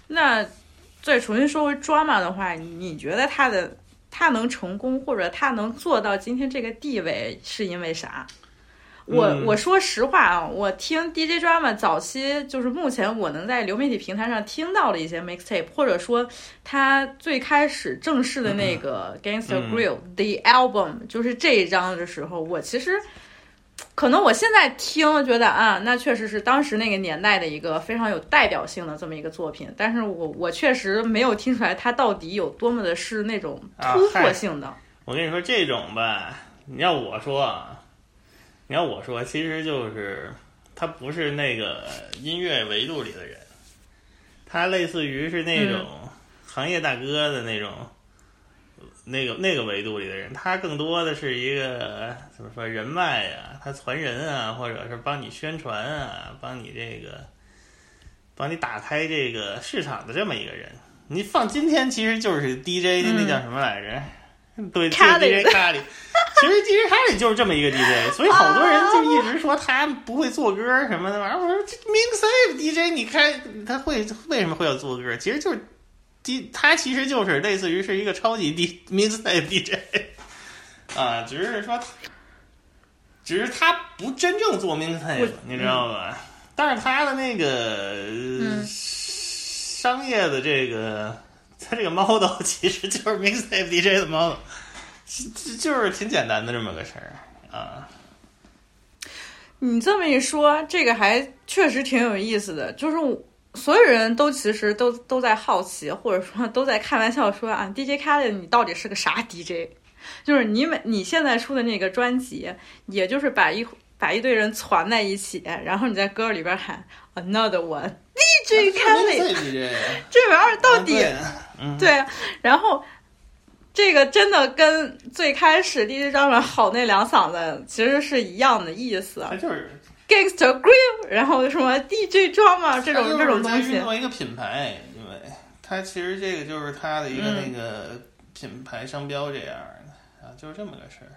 那再重新说回 drama 的话，你觉得他的他能成功，或者他能做到今天这个地位，是因为啥？我我说实话啊，我听 DJ drama 早期，就是目前我能在流媒体平台上听到的一些 mixtape，或者说他最开始正式的那个 Gangster Grill the album，就是这一张的时候，我其实。可能我现在听觉得啊，那确实是当时那个年代的一个非常有代表性的这么一个作品，但是我我确实没有听出来它到底有多么的是那种突破性的。我跟你说这种吧，你要我说啊，你要我说，其实就是他不是那个音乐维度里的人，他类似于是那种行业大哥的那种。那个那个维度里的人，他更多的是一个怎么说人脉啊，他传人啊，或者是帮你宣传啊，帮你这个，帮你打开这个市场的这么一个人。你放今天其实就是 DJ，的那叫什么来着？对，DJ 卡里。其实 DJ 卡里就是这么一个 DJ，所以好多人就一直说他不会做歌什么的。玩意儿我说这 mix DJ，你开他会为什么会要做歌？其实就是。D 他其实就是类似于是一个超级 D mixtape DJ 啊，只是说，只是他不真正做 mixtape，你知道吧？但是他的那个商业的这个，他这个 model 其实就是 mixtape DJ 的 model，就就是挺简单的这么个事儿啊。你这么一说，这个还确实挺有意思的，就是。所有人都其实都都在好奇，或者说都在开玩笑说啊，DJ Khaled 你到底是个啥 DJ？就是你每你现在出的那个专辑，也就是把一把一堆人攒在一起，然后你在歌里边喊 Another One，DJ Khaled，这玩意儿到底对？然后这个真的跟最开始 DJ 张软吼那两嗓子其实是一样的意思，就是。Gangster Grill，然后什么 DJ Drama 这种这种东西，做一个品牌，因为它其实这个就是它的一个那个品牌商标这样的啊，就是这么个事儿。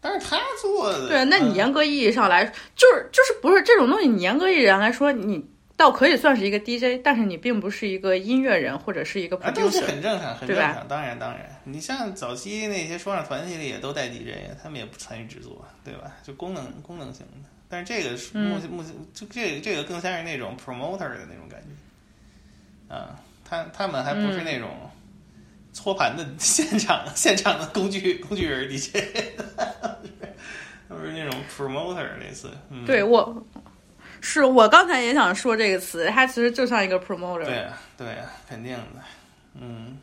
但是他做的对，那你严格意义上来，就是就是不是这种东西？你严格意义上来说，你倒可以算是一个 DJ，但是你并不是一个音乐人或者是一个 producer，这是很正常，很正常。当然当然，你像早期那些说唱团体里也都带 DJ，他们也不参与制作，对吧？就功能功能型的。但是这个是目前目前就这个这个更像是那种 promoter 的那种感觉，啊，他他们还不是那种搓盘的现场现场的工具工具人 DJ，就 是那种 promoter 类似。对我，是我刚才也想说这个词，它其实就像一个 promoter。对啊，对啊，肯定的。嗯，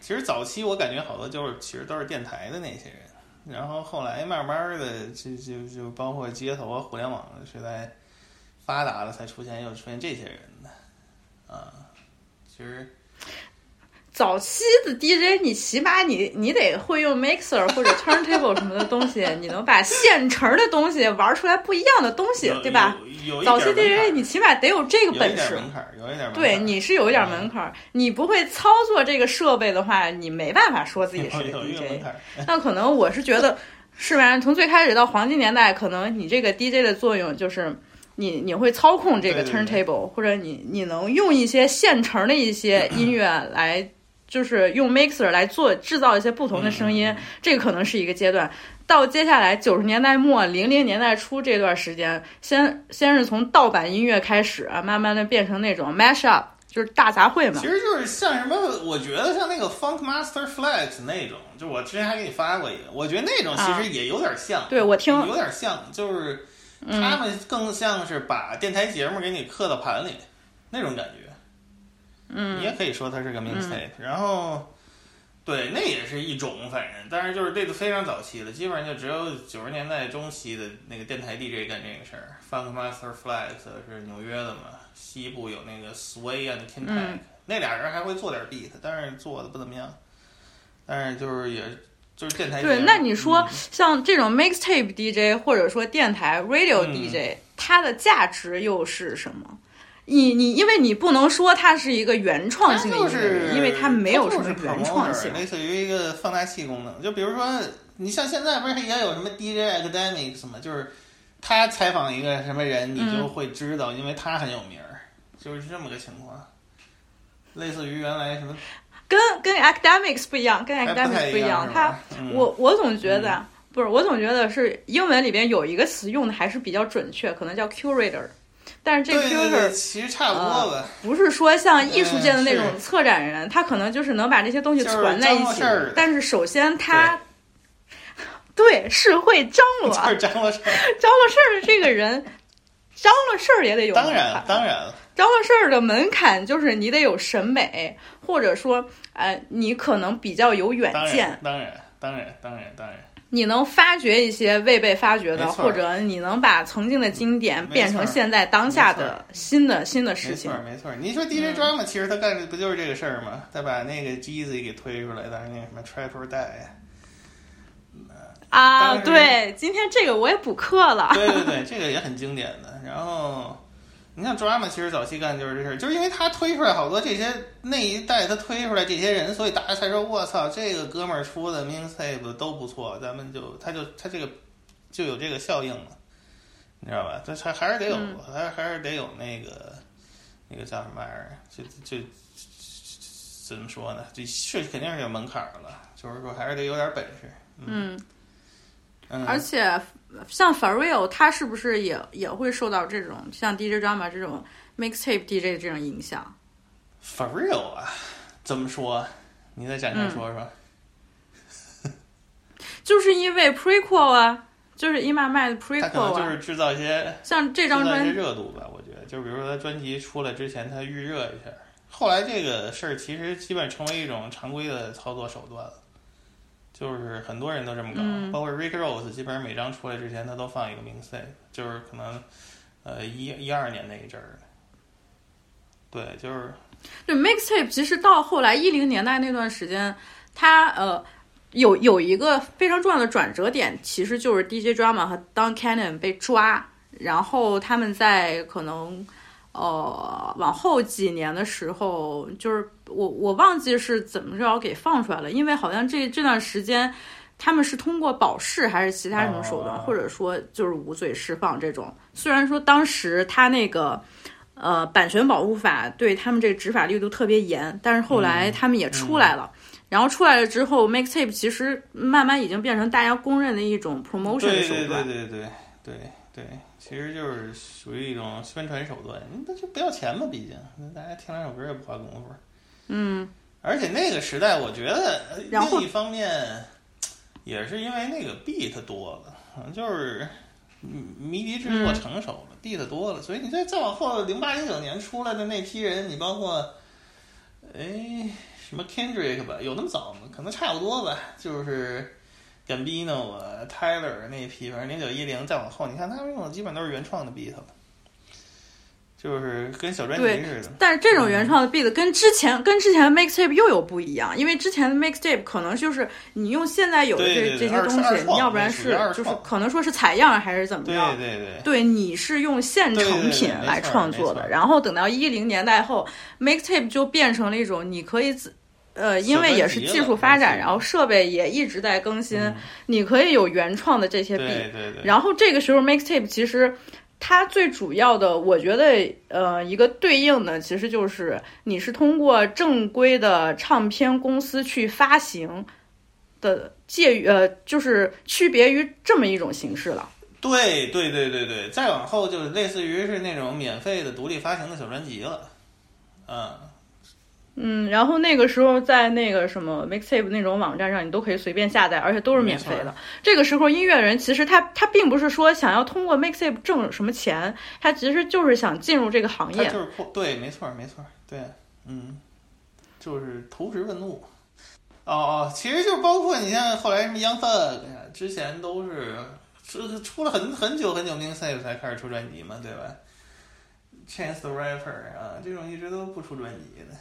其实早期我感觉好多就是其实都是电台的那些人。然后后来慢慢的，就就就包括街头啊、互联网时代发达了，才出现又出现这些人的啊。其实早期的 DJ，你起码你你得会用 mixer 或者 turntable 什么的东西，你能把现成的东西玩出来不一样的东西，对吧？早期 DJ 你起码得有这个本事。门槛有一点。对，你是有一点门槛你不会操作这个设备的话，你没办法说自己是 个 DJ。那可能我是觉得，是吧？从最开始到黄金年代，可能你这个 DJ 的作用就是。你你会操控这个 turntable，或者你你能用一些现成的一些音乐来，就是用 mixer 来做制造一些不同的声音，这个可能是一个阶段。到接下来九十年代末零零年代初这段时间，先先是从盗版音乐开始啊，慢慢的变成那种 mash up，就是大杂烩嘛。其实就是像什么，我觉得像那个 Funk Master Flex 那种，就我之前还给你发过一个，我觉得那种其实也有点像。对我听有点像，就是。他们更像是把电台节目给你刻到盘里，那种感觉。嗯，你也可以说它是个 mixtape。然后，对，那也是一种，反正，但是就是这个非常早期的，基本上就只有九十年代中期的那个电台 DJ 干这个事儿。Funk Master Flex 是纽约的嘛，西部有那个 Sway and Kintank，那俩人还会做点 beat，但是做的不怎么样。但是就是也。就是电台对，那你说像这种 mixtape DJ 或者说电台 radio DJ，它的价值又是什么？你你因为你不能说它是一个原创性的音乐，因为它没有什么原创性，类似于一个放大器功能。就比如说，你像现在不是也有什么 DJ academics 吗？就是他采访一个什么人，你就会知道，因为他很有名儿，就是这么个情况。类似于原来什么。跟跟 academics 不一样，跟 academics 不一样。他我我总觉得不是，我总觉得是英文里边有一个词用的还是比较准确，可能叫 curator。但是这 curator 其实差不多吧，不是说像艺术界的那种策展人，他可能就是能把这些东西攒在一起。但是首先他对 是会张罗，张罗事儿，张罗事儿的这个人，张罗事儿也得有。当然，当然了。张罗事儿的门槛就是你得有审美，或者说，呃，你可能比较有远见。当然，当然，当然，当然。你能发掘一些未被发掘的，或者你能把曾经的经典变成现在当下的新的新的事情。没错，没错。你说 DJ Drama，其实他干的不就是这个事儿吗？他把那个 Jeezy 给推出来，当时那什么 to Die。啊，对，今天这个我也补课了。对对对，这个也很经典的。然后。你像 Drama，其实早期干的就是这事儿，就是因为他推出来好多这些那一代他推出来这些人，所以大家才说我操，这个哥们儿出的 Mixtape 都不错，咱们就他就他这个就有这个效应了，你知道吧？他还还是得有，还还是得有那个那个叫什么玩意儿？就就怎么说呢？这是肯定是有门槛儿了，就是说还是得有点本事。嗯，而且。像 f a r e l 他是不是也也会受到这种像 DJ Drama 这种 Mixtape DJ 这种影响 f a r e l 啊，怎么说？你再展开说说。就是因为 Prequel 啊，就是伊玛麦的 Prequel 啊，就是制造一些像这张专辑热度吧。我觉得，就比如说他专辑出来之前，他预热一下，后来这个事儿其实基本成为一种常规的操作手段了。就是很多人都这么搞，包括 Rick Ross，基本上每张出来之前，他都放一个 mixtape，就是可能，呃，一一二年那一阵儿，对，就是对 mixtape。其实到后来一零年代那段时间，他呃有有一个非常重要的转折点，其实就是 DJ Drama 和 Don Cannon 被抓，然后他们在可能。呃，往后几年的时候，就是我我忘记是怎么着给放出来了，因为好像这这段时间他们是通过保释还是其他什么手段，或者说就是无罪释放这种。虽然说当时他那个呃版权保护法对他们这个执法力度特别严，但是后来他们也出来了。然后出来了之后，mixtape 其实慢慢已经变成大家公认的一种 promotion 的手段。对对对对对对。其实就是属于一种宣传手段，那就不要钱嘛，毕竟大家听两首歌也不花功夫。嗯，而且那个时代，我觉得另一方面也是因为那个 beat 多了，就是迷笛制作成熟了，beat 多了，所以你再再往后，零八零九年出来的那批人，你包括，哎，什么 Kendrick 吧，有那么早吗？可能差不多吧，就是 Gambino 啊，Tyler 那批，反正零九一零再往后，你看他们用的基本都是原创的 beat 了。就是跟小专辑似的，但是这种原创的 beat 跟之前跟之前的 mixtape 又有不一样，因为之前的 mixtape 可能就是你用现在有的这这些东西，你要不然是就是可能说是采样还是怎么样，对对对，对你是用现成品来创作的，然后等到一零年代后，mixtape 就变成了一种你可以自呃，因为也是技术发展，然后设备也一直在更新，你可以有原创的这些币。对对对然后这个时候 mixtape 其实。它最主要的，我觉得，呃，一个对应的其实就是你是通过正规的唱片公司去发行的，介于呃，就是区别于这么一种形式了。对对对对对，再往后就类似于是那种免费的独立发行的小专辑了，嗯。嗯，然后那个时候在那个什么 Mixtape 那种网站上，你都可以随便下载，而且都是免费的。这个时候，音乐人其实他他并不是说想要通过 Mixtape 挣什么钱，他其实就是想进入这个行业。就是对，没错，没错，对，嗯，就是投石问路。哦哦，其实就包括你像后来什么 Young Thug 之前都是出出了很很久很久 Mixtape 才开始出专辑嘛，对吧？Chance the Rapper 啊，这种一直都不出专辑的。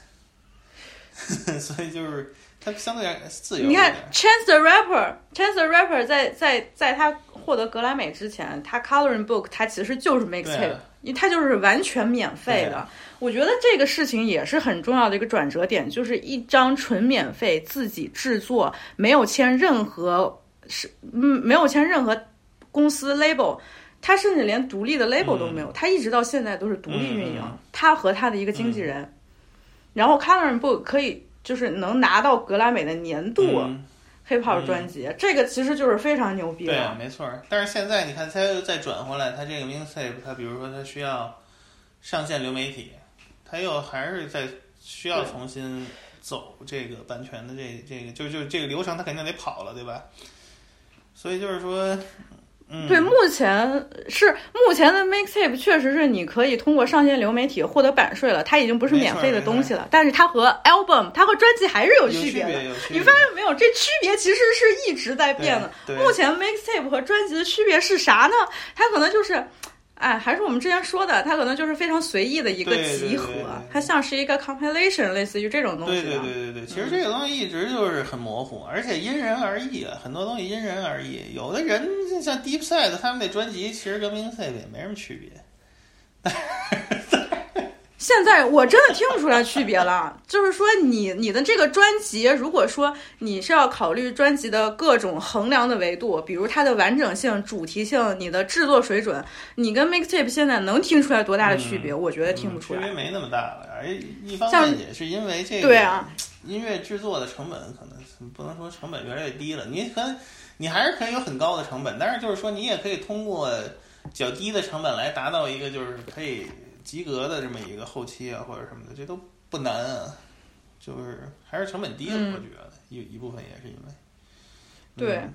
所以就是他相对自由。你看，Chance the Rapper，Chance the Rapper 在在在他获得格莱美之前，他 Coloring Book 他其实就是 Mixtape，因为他就是完全免费的。我觉得这个事情也是很重要的一个转折点，就是一张纯免费自己制作，没有签任何是嗯没有签任何公司 label，他甚至连独立的 label 都没有，他一直到现在都是独立运营，他和他的一个经纪人。然后 Coloring Book 可以就是能拿到格莱美的年度 hip hop 专辑，这个其实就是非常牛逼的。对，没错。但是现在你看，他又再转回来，他这个 mixtape，他比如说他需要上线流媒体，他又还是在需要重新走这个版权的这这个，就就这个流程，他肯定得跑了，对吧？所以就是说。对，目前是目前的 mixtape 确实是你可以通过上线流媒体获得版税了，它已经不是免费的东西了。但是它和 album，它和专辑还是有区别的。你发现没有？这区别其实是一直在变的。目前 mixtape 和专辑的区别是啥呢？它可能就是。哎，还是我们之前说的，它可能就是非常随意的一个集合，它像是一个 compilation，类似于这种东西。对对对对对，其实这个东西一直就是很模糊，而且因人而异啊，很多东西因人而异。有的人像 Deep Side 他们那专辑，其实跟 Main Side 也没什么区别。现在我真的听不出来区别了，就是说你你的这个专辑，如果说你是要考虑专辑的各种衡量的维度，比如它的完整性、主题性、你的制作水准，你跟 mixtape 现在能听出来多大的区别？我觉得听不出来，区别没那么大了。而一方面也是因为这个，对啊，音乐制作的成本可能不能说成本越来越低了，你可你还是可以有很高的成本，但是就是说你也可以通过较低的成本来达到一个就是可以。及格的这么一个后期啊，或者什么的，这都不难啊，就是还是成本低了，我觉得一一部分也是因为，对。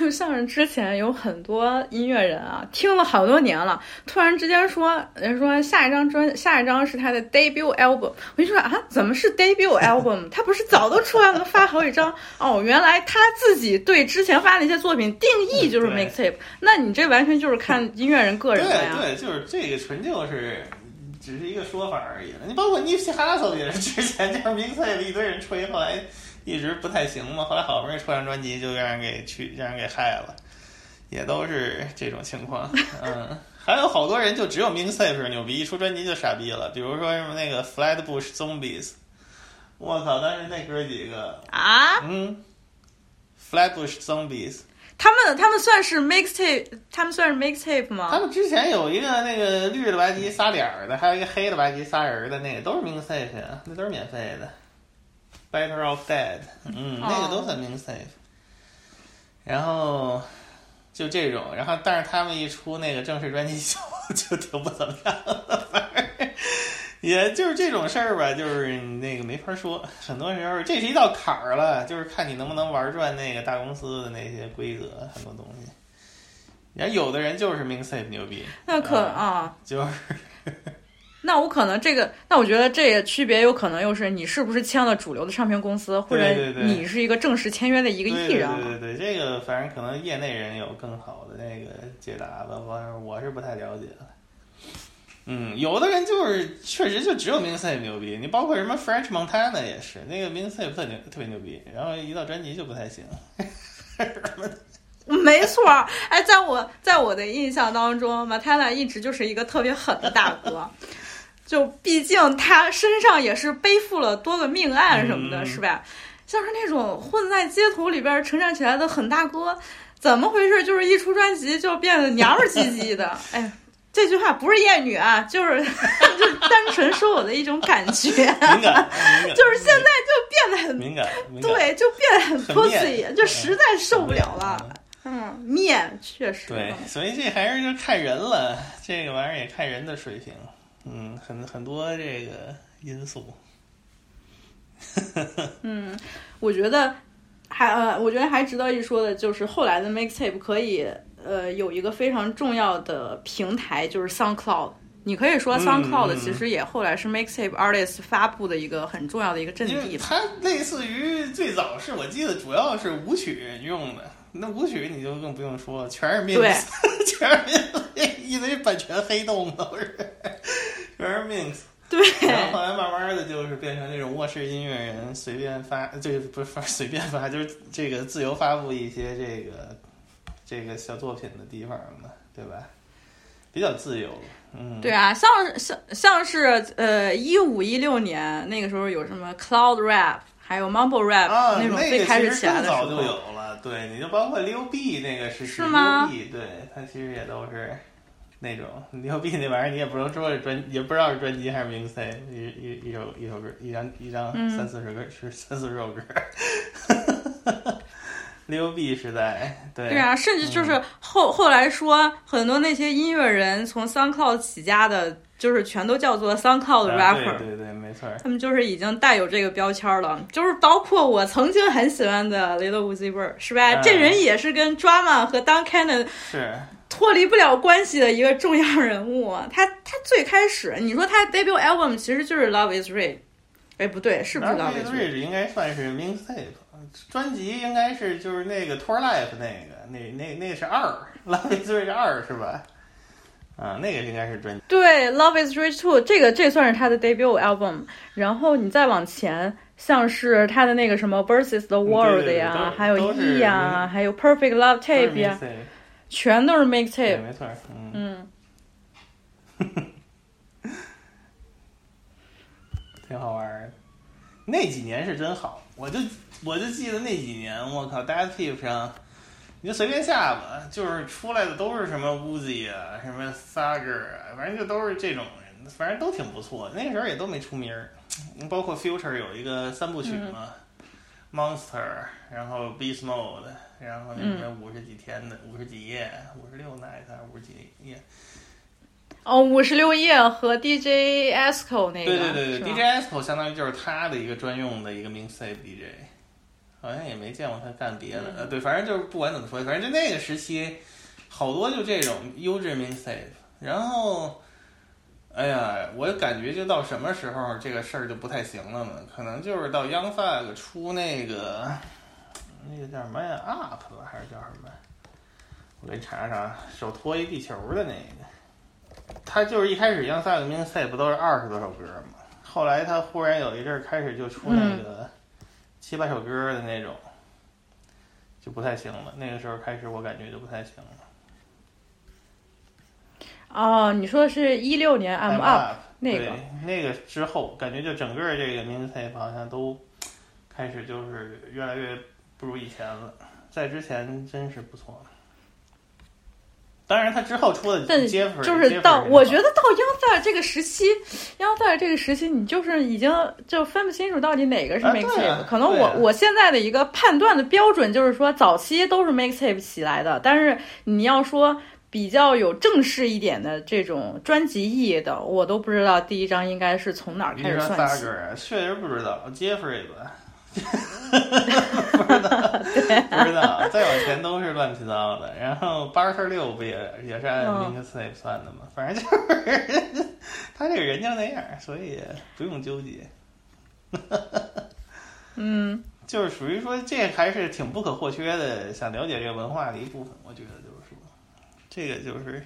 就像是之前有很多音乐人啊，听了好多年了，突然之间说，人说下一张专，下一张是他的 debut album。我就说啊，怎么是 debut album？他不是早都出来了，发好几张？哦，原来他自己对之前发的一些作品定义就是 mixtape。那你这完全就是看音乐人个人的呀。对，就是这个纯就是只是一个说法而已了。你包括 Nipsey Hussle 也是之前就是 mixtape，一堆人吹，后来。一直不太行嘛，后来好不容易出张专辑，就让人给去让人给害了，也都是这种情况。嗯，还有好多人就只有 mixtape 牛逼，一出专辑就傻逼了。比如说什么那个 Flatbush Zombies，我靠，当时那哥几个啊，嗯，Flatbush Zombies，他们他们算是 mixtape，他们算是 mixtape 吗？他们之前有一个那个绿的吧唧仨脸儿的，还有一个黑的吧唧仨人的，那个都是 mixtape 啊，那都是免费的。Better off dead，嗯，那个都很 mixtape，然后就这种，然后但是他们一出那个正式专辑就就挺不怎么样，反正也就是这种事儿吧，就是那个没法说，很多时候这是一道坎儿了，就是看你能不能玩转那个大公司的那些规则，很多东西。然后有的人就是 mixtape 牛逼，那可啊，就是。那我可能这个，那我觉得这个区别有可能又是你是不是签了主流的唱片公司，或者你是一个正式签约的一个艺人。对对对，这个反正可能业内人有更好的那个解答吧，反正我是不太了解了。嗯，有的人就是确实就只有 mixtape 牛逼，你包括什么 French Montana 也是，那个 mixtape 特牛特别牛逼，然后一到专辑就不太行。没错，哎，在我在我的印象当中，Montana 一直就是一个特别狠的大哥。就毕竟他身上也是背负了多个命案什么的，是吧？像是那种混在街头里边成长起来的狠大哥，怎么回事？就是一出专辑就变得娘们唧唧的。哎，这句话不是厌女啊，就是 就单纯说我的一种感觉。敏感，就是现在就变得很敏感，对，就变得很 pussy，就实在受不了了。嗯，面确实。对，所以这还是就看人了，这个玩意儿也看人的水平。嗯，很很多这个因素。嗯，我觉得还呃，我觉得还值得一说的就是后来的 mixtape 可以呃有一个非常重要的平台，就是 SoundCloud。你可以说 SoundCloud 其实也后来是 mixtape artist 发布的一个很重要的一个阵地。它类似于最早是我记得主要是舞曲用的，那舞曲你就更不用说了，全是 mix，全是 mix，一堆版权黑洞都是。全是 mix，对，然后后来慢慢的就是变成那种卧室音乐人随便发，这个不是发随便发，就是这个自由发布一些这个这个小作品的地方嘛，对吧？比较自由，嗯，对啊，像像像是呃一五一六年那个时候有什么 cloud rap，还有 mumble rap 那种最开始起来的时候，早就有了，对，你就包括溜 B 那个是是吗？对，它其实也都是。那种溜 B 那玩意儿，你也不能说是专，也不知道是专辑还是 mixtape，一一一首一首歌，一张一张三四十个是三四十首歌，牛逼时代，对。对啊，甚至就是后后来说很多那些音乐人从 SoundCloud 起家的，就是全都叫做 SoundCloud rapper，对对没错，他们就是已经带有这个标签了，就是包括我曾经很喜欢的 Little Uzi Vert，是吧？这人也是跟 Drama 和 Don Cannon 是。脱离不了关系的一个重要人物，他他最开始你说他 debut album 其实就是《Love Is Rich》，哎不对，是不是《Love Is Rich》应该算是 mixtape，专辑应该是就是那个《Tour Life》那个，那那那是二，《Love Is Rich》二是吧？啊，那个应该是专辑。对，《Love Is Rich Two》这个这算是他的 debut album，然后你再往前，像是他的那个什么《Versus the World》呀，还有《E》呀，还有《Perfect Love Tape》呀。全都是 mixtape，没错，嗯，挺好玩儿。那几年是真好，我就我就记得那几年，我靠 d a t tape 上，你就随便下吧，就是出来的都是什么 Uzi 啊，什么 Sager 啊，反正就都是这种人，反正都挺不错。那时候也都没出名儿，包括 Future 有一个三部曲嘛，Monster，然后 Beast Mode。然后那边五十几天的，五十几页，五十六 night 五十几页。哦，五十六页和 DJ Esco 那个。对对对对，DJ Esco 相当于就是他的一个专用的一个 mixtape DJ，好像也没见过他干别的。呃，对，反正就是不管怎么说，反正就那个时期，好多就这种优质 mixtape。然后，哎呀，我感觉就到什么时候这个事儿就不太行了呢？可能就是到 Young Fag 出那个。那个叫什么呀？Up 还是叫什么？我给你查查，手托一地球的那个。他就是一开始《Young Thug Mixtape》不都是二十多首歌吗？后来他忽然有一阵儿开始就出那个七八首歌的那种，就不太行了。那个时候开始我感觉就不太行了。哦，你说的是一六年《I'm Up》那个？那个之后，感觉就整个这个 Mixtape 好像都开始就是越来越。不如以前了，在之前真是不错。当然，他之后出的接粉就是到，我觉得到央赛这个时期，央赛这个时期，你就是已经就分不清楚到底哪个是 mixtape。可能我我现在的一个判断的标准就是说，早期都是 mixtape 起来的，但是你要说比较有正式一点的这种专辑意义的，我都不知道第一张应该是从哪儿开始算起。确实不知道，，Jeffrey 吧。不知道，不知道，再往前都是乱七八糟的。然后八十六不也也是按 mixtape 算的吗？反正就是他这个人就那样，所以不用纠结。嗯，就是属于说这还是挺不可或缺的，想了解这个文化的一部分。我觉得就是说，这个就是，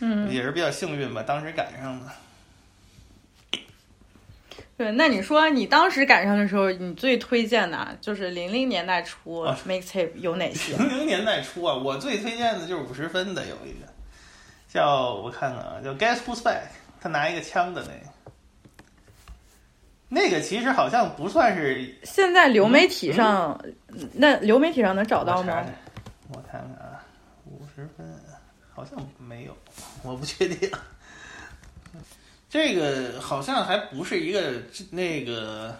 嗯，也是比较幸运吧，当时赶上的。对，那你说你当时赶上的时候，你最推荐的就是零零年代初 mixtape 有哪些？零零年代初啊，我最推荐的就是五十分的有一个，叫我看看啊，叫 Guess Who's Back，他拿一个枪的那个，那个其实好像不算是现在流媒体上，那流媒体上能找到吗？我看看啊，五十分好像没有，我不确定。这个好像还不是一个那个，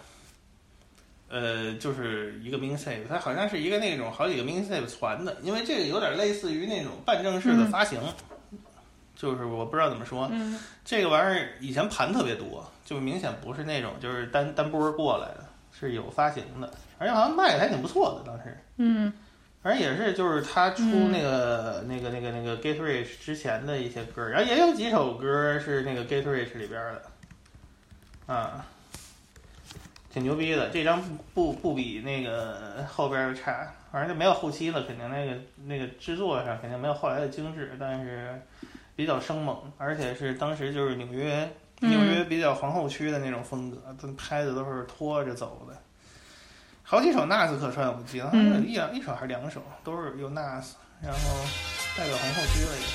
呃，就是一个 mixtape，它好像是一个那种好几个 mixtape 传的，因为这个有点类似于那种半正式的发行，就是我不知道怎么说，这个玩意儿以前盘特别多，就明显不是那种就是单单波过来的，是有发行的，而且好像卖的还挺不错的当时，嗯。反正也是，就是他出那个、那个、那个、那个《Get Rich》之前的一些歌，然后也有几首歌是那个《Get Rich》里边的，啊，挺牛逼的。这张不不比那个后边差，反正就没有后期了，肯定那个那个制作上肯定没有后来的精致，但是比较生猛，而且是当时就是纽约纽约比较皇后区的那种风格，拍的都是拖着走的。好几首 Nas 客串，我记得一两一首还是两首，都是有 Nas，然后代表皇后区了也。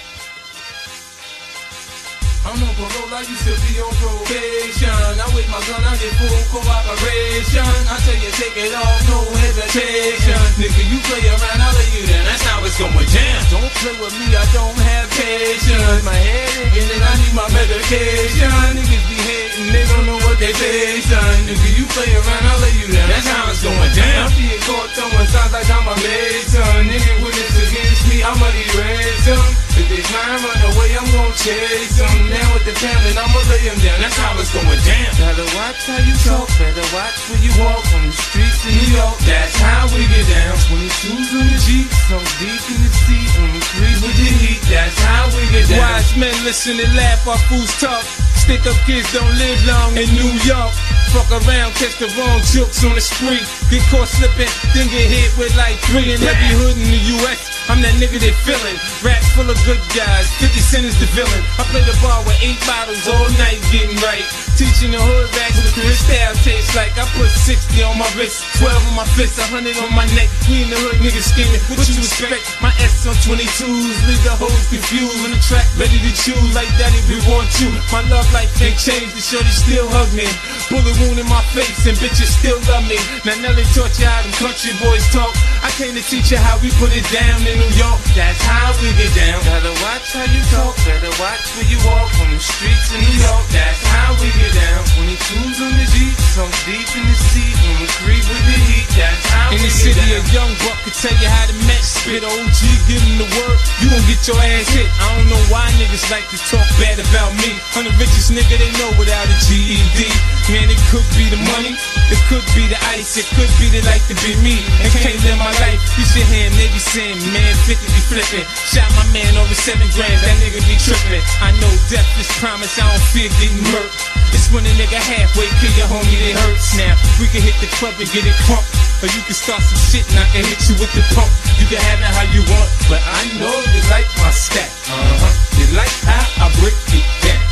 I'm on parole, I used to be on probation. I with my gun, I get full cooperation. I tell you, take it off, no hesitation. Nigga, you play around, I'll lay you down. That's how it's going down. Don't play with me, I don't have patience. My head and I need my medication. Niggas be hating, they don't know what they son. Nigga, you play around, I'll lay you down. That's how it's going down. I'm being caught throwing signs like I'm a mason. Nigga, witness against me, I'm going to erase them. If they try and run away, I'm gonna chase them. Now with the pound I'ma lay them down. That's how it's going down. Better watch how you talk, better watch where you walk on the streets of New York. That's how we get down. 22s on the Jeep, so deep in the seat, on the creep with the heat. That's how we get down. Wise men listen and laugh our fools talk. Stick up kids don't live long in New York. Fuck around, catch the wrong jokes on the street. Get caught slipping, then get hit with like three in every hood in the US. I'm that nigga they feeling. Rats full of good guys, 50 cent is the villain. I play the bar with eight bottles all night, getting right. Teaching the hood rags what the style tastes like. I put 60 on my wrist, 12 on my fist, 100 on my neck. We in the hood, niggas scheming. What you expect? My S on 22s, leave the hoes confused. On the track, ready to choose like daddy, we want you. My love life ain't changed, the shorty still hug me. Bullet wound in my face and bitches still love me. Now Nelly taught you how them country boys talk. I came to teach you how we put it down in New York. That's how we get down. Gotta watch how you talk, better watch where you walk on the streets of New York. That's how we get down. 22s on the Jeep, so deep in the seat, on the creep with the heat. That's how in we the city, down. a young buck could tell you how to match. Spit OG, give him the word, you gon' get your ass hit. I don't know why niggas like to talk bad about me. I'm the richest nigga they know without a GED. Man, it could be the money, it could be the ice, it could be the like to be me and can't live my life. You should hear him, they be saying, man, 50 be flipping. Shot my man over seven grand, that nigga be tripping. I know death is promise, I don't fear getting murked. It's when a nigga halfway kill your homie that hurts now. We can hit the club and get it crunk. Or you can start some shit and I can hit you with the pump. You can have it how you want, but I know you like my stack. Uh-huh. You like how I break it down.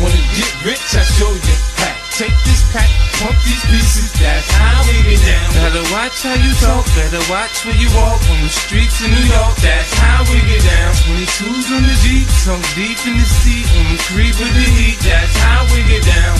Wanna get rich, I show you how. Take this pack, pump these pieces, that's how we get down. Better watch how you talk, better watch where you walk on the streets of New York, that's how we get down. 22s on the Jeep, so deep in the seat, on the creep with the heat, that's how we get down.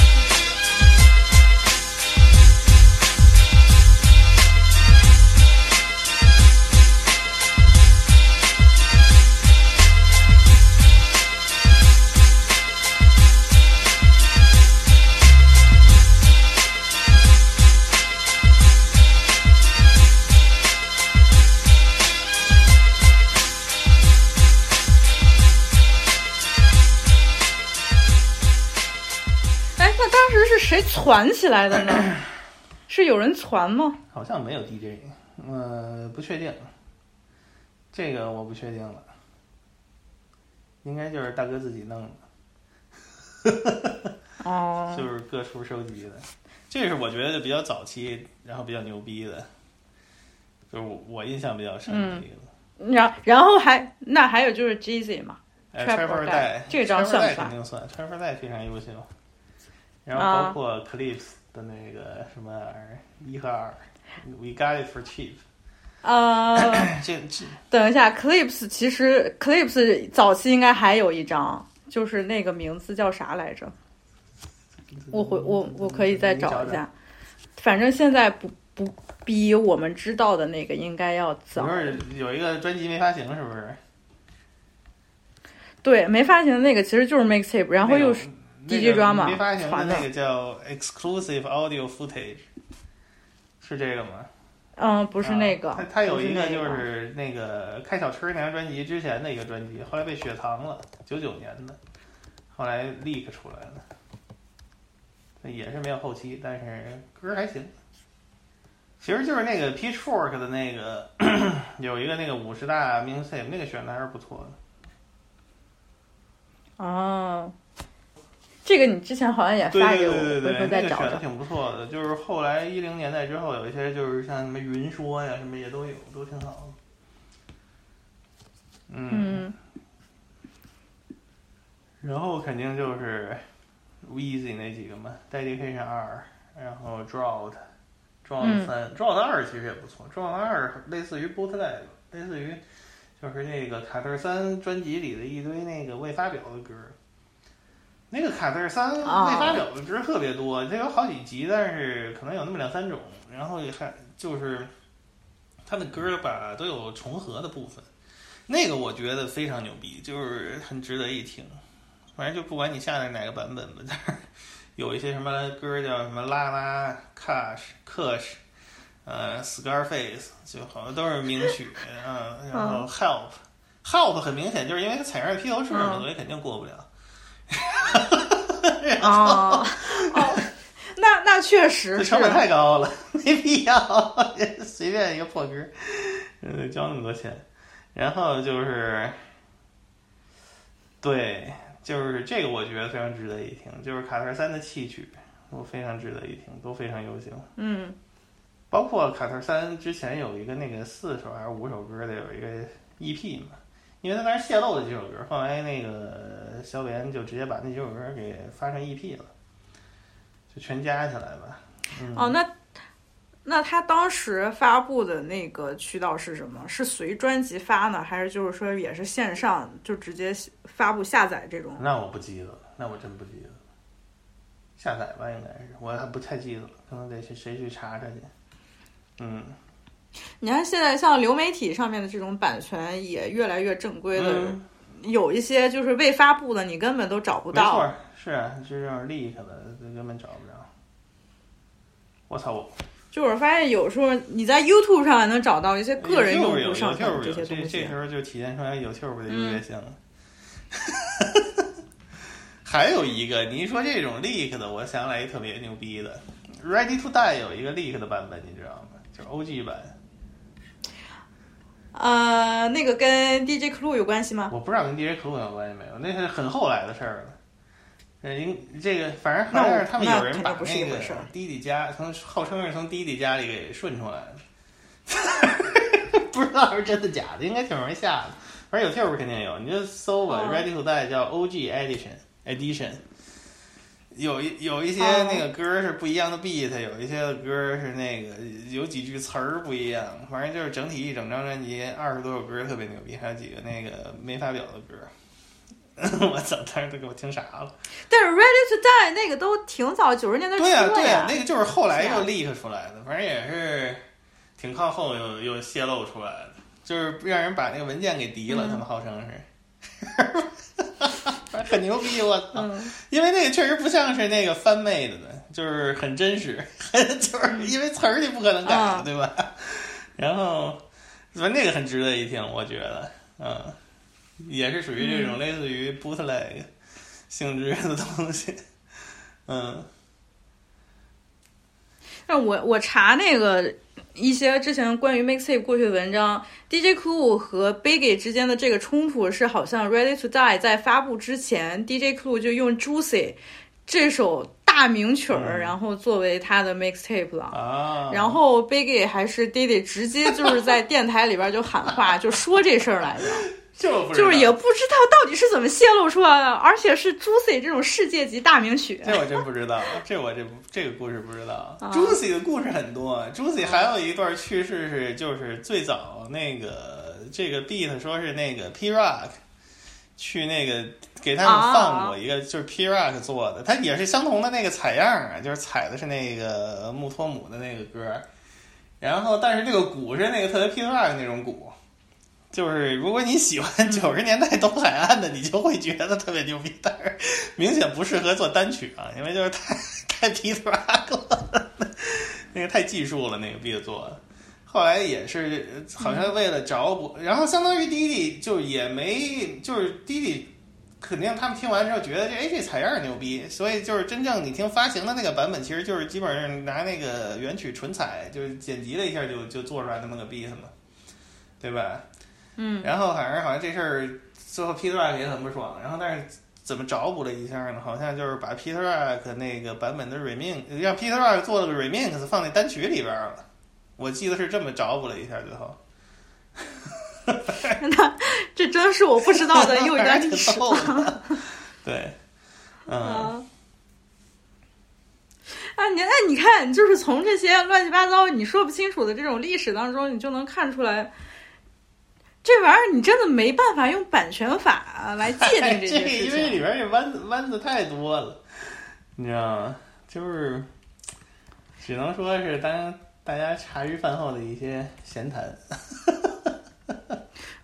谁传起来的呢？是有人传吗？好像没有 DJ，呃，不确定，这个我不确定了，应该就是大哥自己弄的，哦，就是各处收集的，这是我觉得比较早期，然后比较牛逼的，就是我印象比较深的一个。然然后还那还有就是 Jeezy 嘛，Trapper 带这张算肯定算，Trapper 带非常优秀，然后包括 Clips 的那个什么一和二。We got it for cheap。呃，这这，等一下，Clips 其实 Clips 早期应该还有一张，就是那个名字叫啥来着？我回我我可以再找一下，反正现在不不比我们知道的那个应该要早。不是有一个专辑没发行，是不是？对，没发行的那个其实就是 Mixtape，然后又是 DJ Drama 没发行的那个叫 Exclusive Audio Footage。是这个吗？嗯，不是那个。他他有一个就是那个开小车那张专辑之前的一个专辑，后来被雪藏了，九九年的，后来 leak 出来了，也是没有后期，但是歌还行。其实就是那个 Pitchfork 的那个 有一个那个五十大 mixtape，那个选的还是不错的。哦。这个你之前好像也发给我，回头再找找。选的挺不错的，就是后来一零年代之后，有一些就是像什么云说呀，什么也都有，都挺好。嗯。然后肯定就是 Weezy 那几个嘛，Dedication 二，然后 Drought，Drought 三，Drought 二其实也不错，Drought 二类似于 Bootleg，类似于就是那个卡特三专辑里的一堆那个未发表的歌。那个卡特三未发表的歌特别多，它有好几集，但是可能有那么两三种。然后还就是他的歌吧，都有重合的部分。那个我觉得非常牛逼，就是很值得一听。反正就不管你下的哪个版本吧，但是有一些什么歌叫什么拉拉、Cash、Kush，呃，Scarface，就好像都是名曲。嗯，然后 Help，Help 很明显就是因为它踩上披头士嘛，所以肯定过不了。哦 哦，那那确实成本太高了，没必要，随便一个破歌，嗯，交那么多钱，然后就是，对，就是这个，我觉得非常值得一听，就是卡特三的戏曲，都非常值得一听，都非常优秀，嗯，包括卡特三之前有一个那个四首还是五首歌的有一个 EP 嘛。因为他当时泄露了几首歌，后来那个萧炎就直接把那几首歌给发成 EP 了，就全加起来吧。哦，那那他当时发布的那个渠道是什么？是随专辑发呢，还是就是说也是线上就直接发布下载这种？那我不记得了，那我真不记得了。下载吧，应该是，我还不太记得了，可能得去谁去查查去。嗯。你看，现在像流媒体上面的这种版权也越来越正规了，有一些就是未发布的，你根本都找不到。没错，是啊，这种 leak 的，根本找不着。我操！就我发现有时候你在 YouTube 上还能找到一些个人用户上传这些东西。这时候就体现出来 YouTube 的优越性了。还有一个，你一说这种 leak 的，我想起来一特别牛逼的，Ready to Die 有一个 leak 的版本，你知道吗？就是 OG 版。呃，那个跟 DJ Clue 有关系吗？我不知道跟 DJ Clue 有关系没有，那是很后来的事儿了。嗯，这个反正好像是他们有人把那个弟弟家从号称是从弟弟家里给顺出来的，不知道是真的假的，应该挺容易下的。反正有 T 不肯定有，你就搜吧，Ready to Die 叫 OG Edition Edition。有一有一些那个歌是不一样的 beat，有一些歌是那个有几句词儿不一样，反正就是整体一整张专辑二十多首歌特别牛逼，还有几个那个没发表的歌。我操，当时都给我听傻了。但是 Ready to Die 那个都挺早，九十年代初对呀，对呀，那个就是后来又 leak 出来的，反正也是挺靠后又又泄露出来的，就是让人把那个文件给敌了，他们号称是。很牛逼，我操！因为那个确实不像是那个翻妹的的，就是很真实，就是因为词儿你不可能改，对吧？然后，反正那个很值得一听，我觉得，嗯，也是属于这种类似于 bootleg 性质的东西，嗯。那我我查那个一些之前关于 mixtape 过去的文章，DJ cool 和 Biggie 之间的这个冲突是，好像 Ready to Die 在发布之前，DJ cool 就用 Juicy 这首大名曲儿，然后作为他的 mixtape 了。然后 Biggie 还是 Diddy 直接就是在电台里边就喊话，就说这事儿来着。就就是也不知道到底是怎么泄露出来的，而且是 Juicy 这种世界级大名曲。这我真不知道，这我这这个故事不知道。Juicy 的故事很多，Juicy 还有一段趣事是，就是最早那个这个 beat 说是那个 P Rock 去那个给他们放过一个，就是 P Rock 做的，它也是相同的那个采样啊，就是采的是那个穆托姆的那个歌，然后但是这个鼓是那个特别 P Rock 那种鼓。就是如果你喜欢九十年代东海岸的，你就会觉得特别牛逼，但是明显不适合做单曲啊，因为就是太 太皮特了，那个太技术了，那个 beat 做的。后来也是好像为了找补，然后相当于弟弟就也没，就是弟弟肯定他们听完之后觉得这哎这采样牛逼，所以就是真正你听发行的那个版本，其实就是基本上拿那个原曲纯采，就是剪辑了一下就就做出来那么个 beat 嘛，对吧？嗯，然后反正好像这事儿最后 Peter Rock 也很不爽，然后但是怎么找补了一下呢？好像就是把 Peter Rock 那个版本的 remix 让 Peter Rock 做了个 remix 放在单曲里边了，我记得是这么找补了一下最后。那这真是我不知道的又一段历史。对，嗯。啊，你哎，你看，就是从这些乱七八糟你说不清楚的这种历史当中，你就能看出来。这玩意儿你真的没办法用版权法来界定这件 事情，因为里边这弯子弯子太多了，你知道吗？就是只能说是当大家茶余饭后的一些闲谈。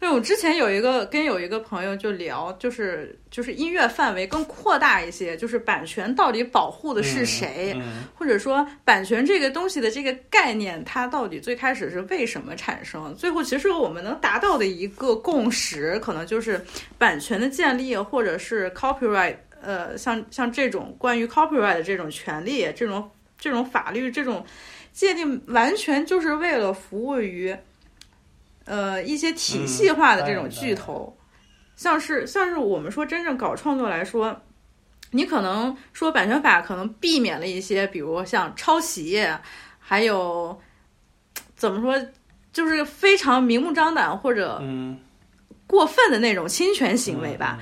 因为我之前有一个跟有一个朋友就聊，就是就是音乐范围更扩大一些，就是版权到底保护的是谁，或者说版权这个东西的这个概念，它到底最开始是为什么产生？最后其实我们能达到的一个共识，可能就是版权的建立，或者是 copyright，呃，像像这种关于 copyright 的这种权利，这种这种法律这种界定，完全就是为了服务于。呃，一些体系化的这种巨头，像是像是我们说真正搞创作来说，你可能说版权法可能避免了一些，比如像抄袭，还有怎么说，就是非常明目张胆或者过分的那种侵权行为吧。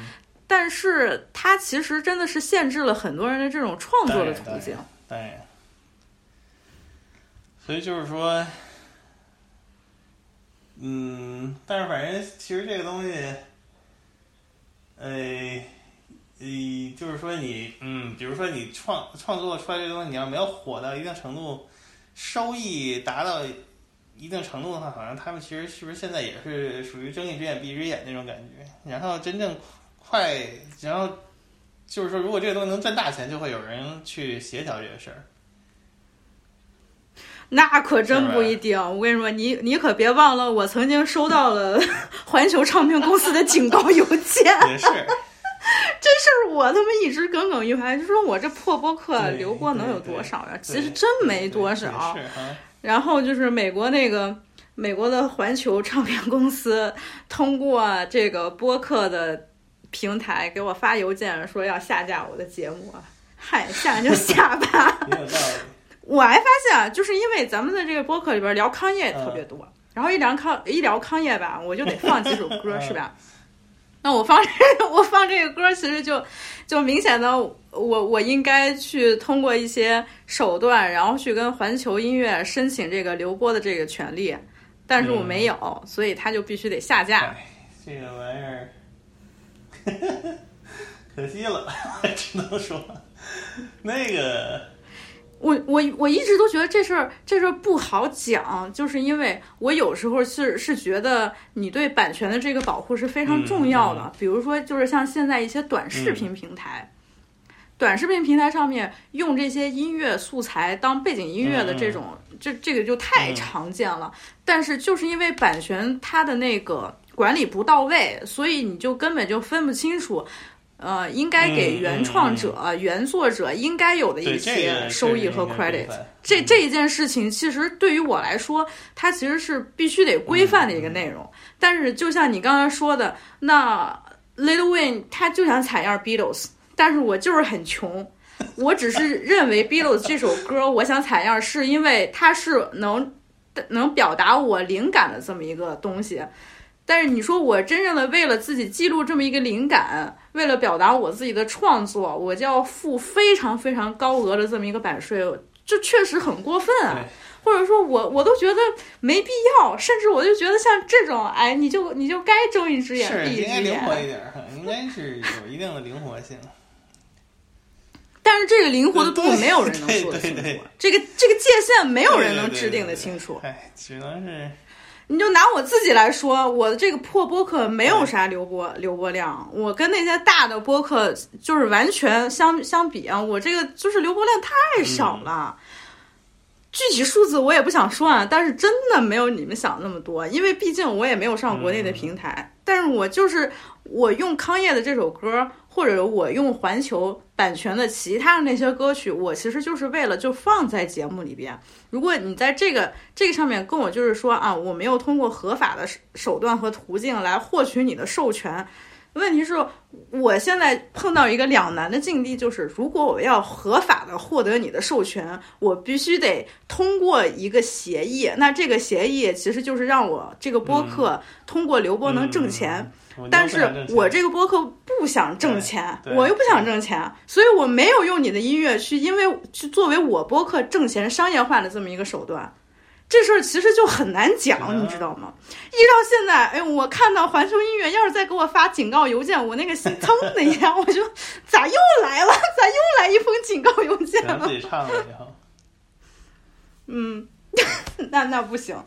但是它其实真的是限制了很多人的这种创作的途径。对，所以就是说。嗯，但是反正其实这个东西，呃，呃，就是说你，嗯，比如说你创创作出来这个东西，你要没有火到一定程度，收益达到一定程度的话，好像他们其实是不是现在也是属于睁一只眼闭一只眼那种感觉？然后真正快，然后就是说，如果这个东西能赚大钱，就会有人去协调这个事儿。那可真不一定，我跟你说，你你可别忘了，我曾经收到了 环球唱片公司的警告邮件。也是，这事儿我他妈一直耿耿于怀，就说我这破播客流播能有多少呀？其实真没多少。然后就是美国那个美国的环球唱片公司通过这个播客的平台给我发邮件说要下架我的节目，嗨，下就下吧。我还发现啊，就是因为咱们的这个播客里边聊康业特别多，然后一聊康一聊康业吧，我就得放几首歌，是吧？那我放这我放这个歌，其实就就明显的，我我应该去通过一些手段，然后去跟环球音乐申请这个流播的这个权利，但是我没有，所以他就必须得下架。这个玩意儿，可惜了，只能说那个。我我我一直都觉得这事儿这事儿不好讲，就是因为我有时候是是觉得你对版权的这个保护是非常重要的。比如说，就是像现在一些短视频平台，短视频平台上面用这些音乐素材当背景音乐的这种，这这个就太常见了。但是就是因为版权它的那个管理不到位，所以你就根本就分不清楚。呃，应该给原创者、原作者应该有的一些收益和 credit。这这一件事情，其实对于我来说，它其实是必须得规范的一个内容。但是，就像你刚才说的，那 Little Wayne 他就想采样 Beatles，但是我就是很穷，我只是认为 Beatles 这首歌，我想采样，是因为它是能能表达我灵感的这么一个东西。但是你说我真正的为了自己记录这么一个灵感，为了表达我自己的创作，我就要付非常非常高额的这么一个版税，这确实很过分啊！或者说我我都觉得没必要，甚至我就觉得像这种，哎，你就你就该睁一只眼闭一只眼，应该灵活一点，应该是有一定的灵活性。但是这个灵活的度没有人能说得清楚，这个这个界限没有人能制定的清楚，哎，只能是。你就拿我自己来说，我的这个破播客没有啥流播流播量，我跟那些大的播客就是完全相相比啊，我这个就是流播量太少了。具体数字我也不想说啊，但是真的没有你们想那么多，因为毕竟我也没有上国内的平台。但是我就是我用康业的这首歌，或者我用环球版权的其他的那些歌曲，我其实就是为了就放在节目里边。如果你在这个这个上面跟我就是说啊，我没有通过合法的手段和途径来获取你的授权。问题是，我现在碰到一个两难的境地，就是如果我要合法的获得你的授权，我必须得通过一个协议。那这个协议其实就是让我这个播客通过刘波能挣钱，但是我这个播客不想挣钱，我又不想挣钱，所以我没有用你的音乐去，因为去作为我播客挣钱商业化的这么一个手段。这事儿其实就很难讲，你知道吗？一直到现在，哎，我看到环球音乐要是再给我发警告邮件，我那个心 噌的一下，我就咋又来了？咋又来一封警告邮件了？自己唱了以后，嗯，那那不行。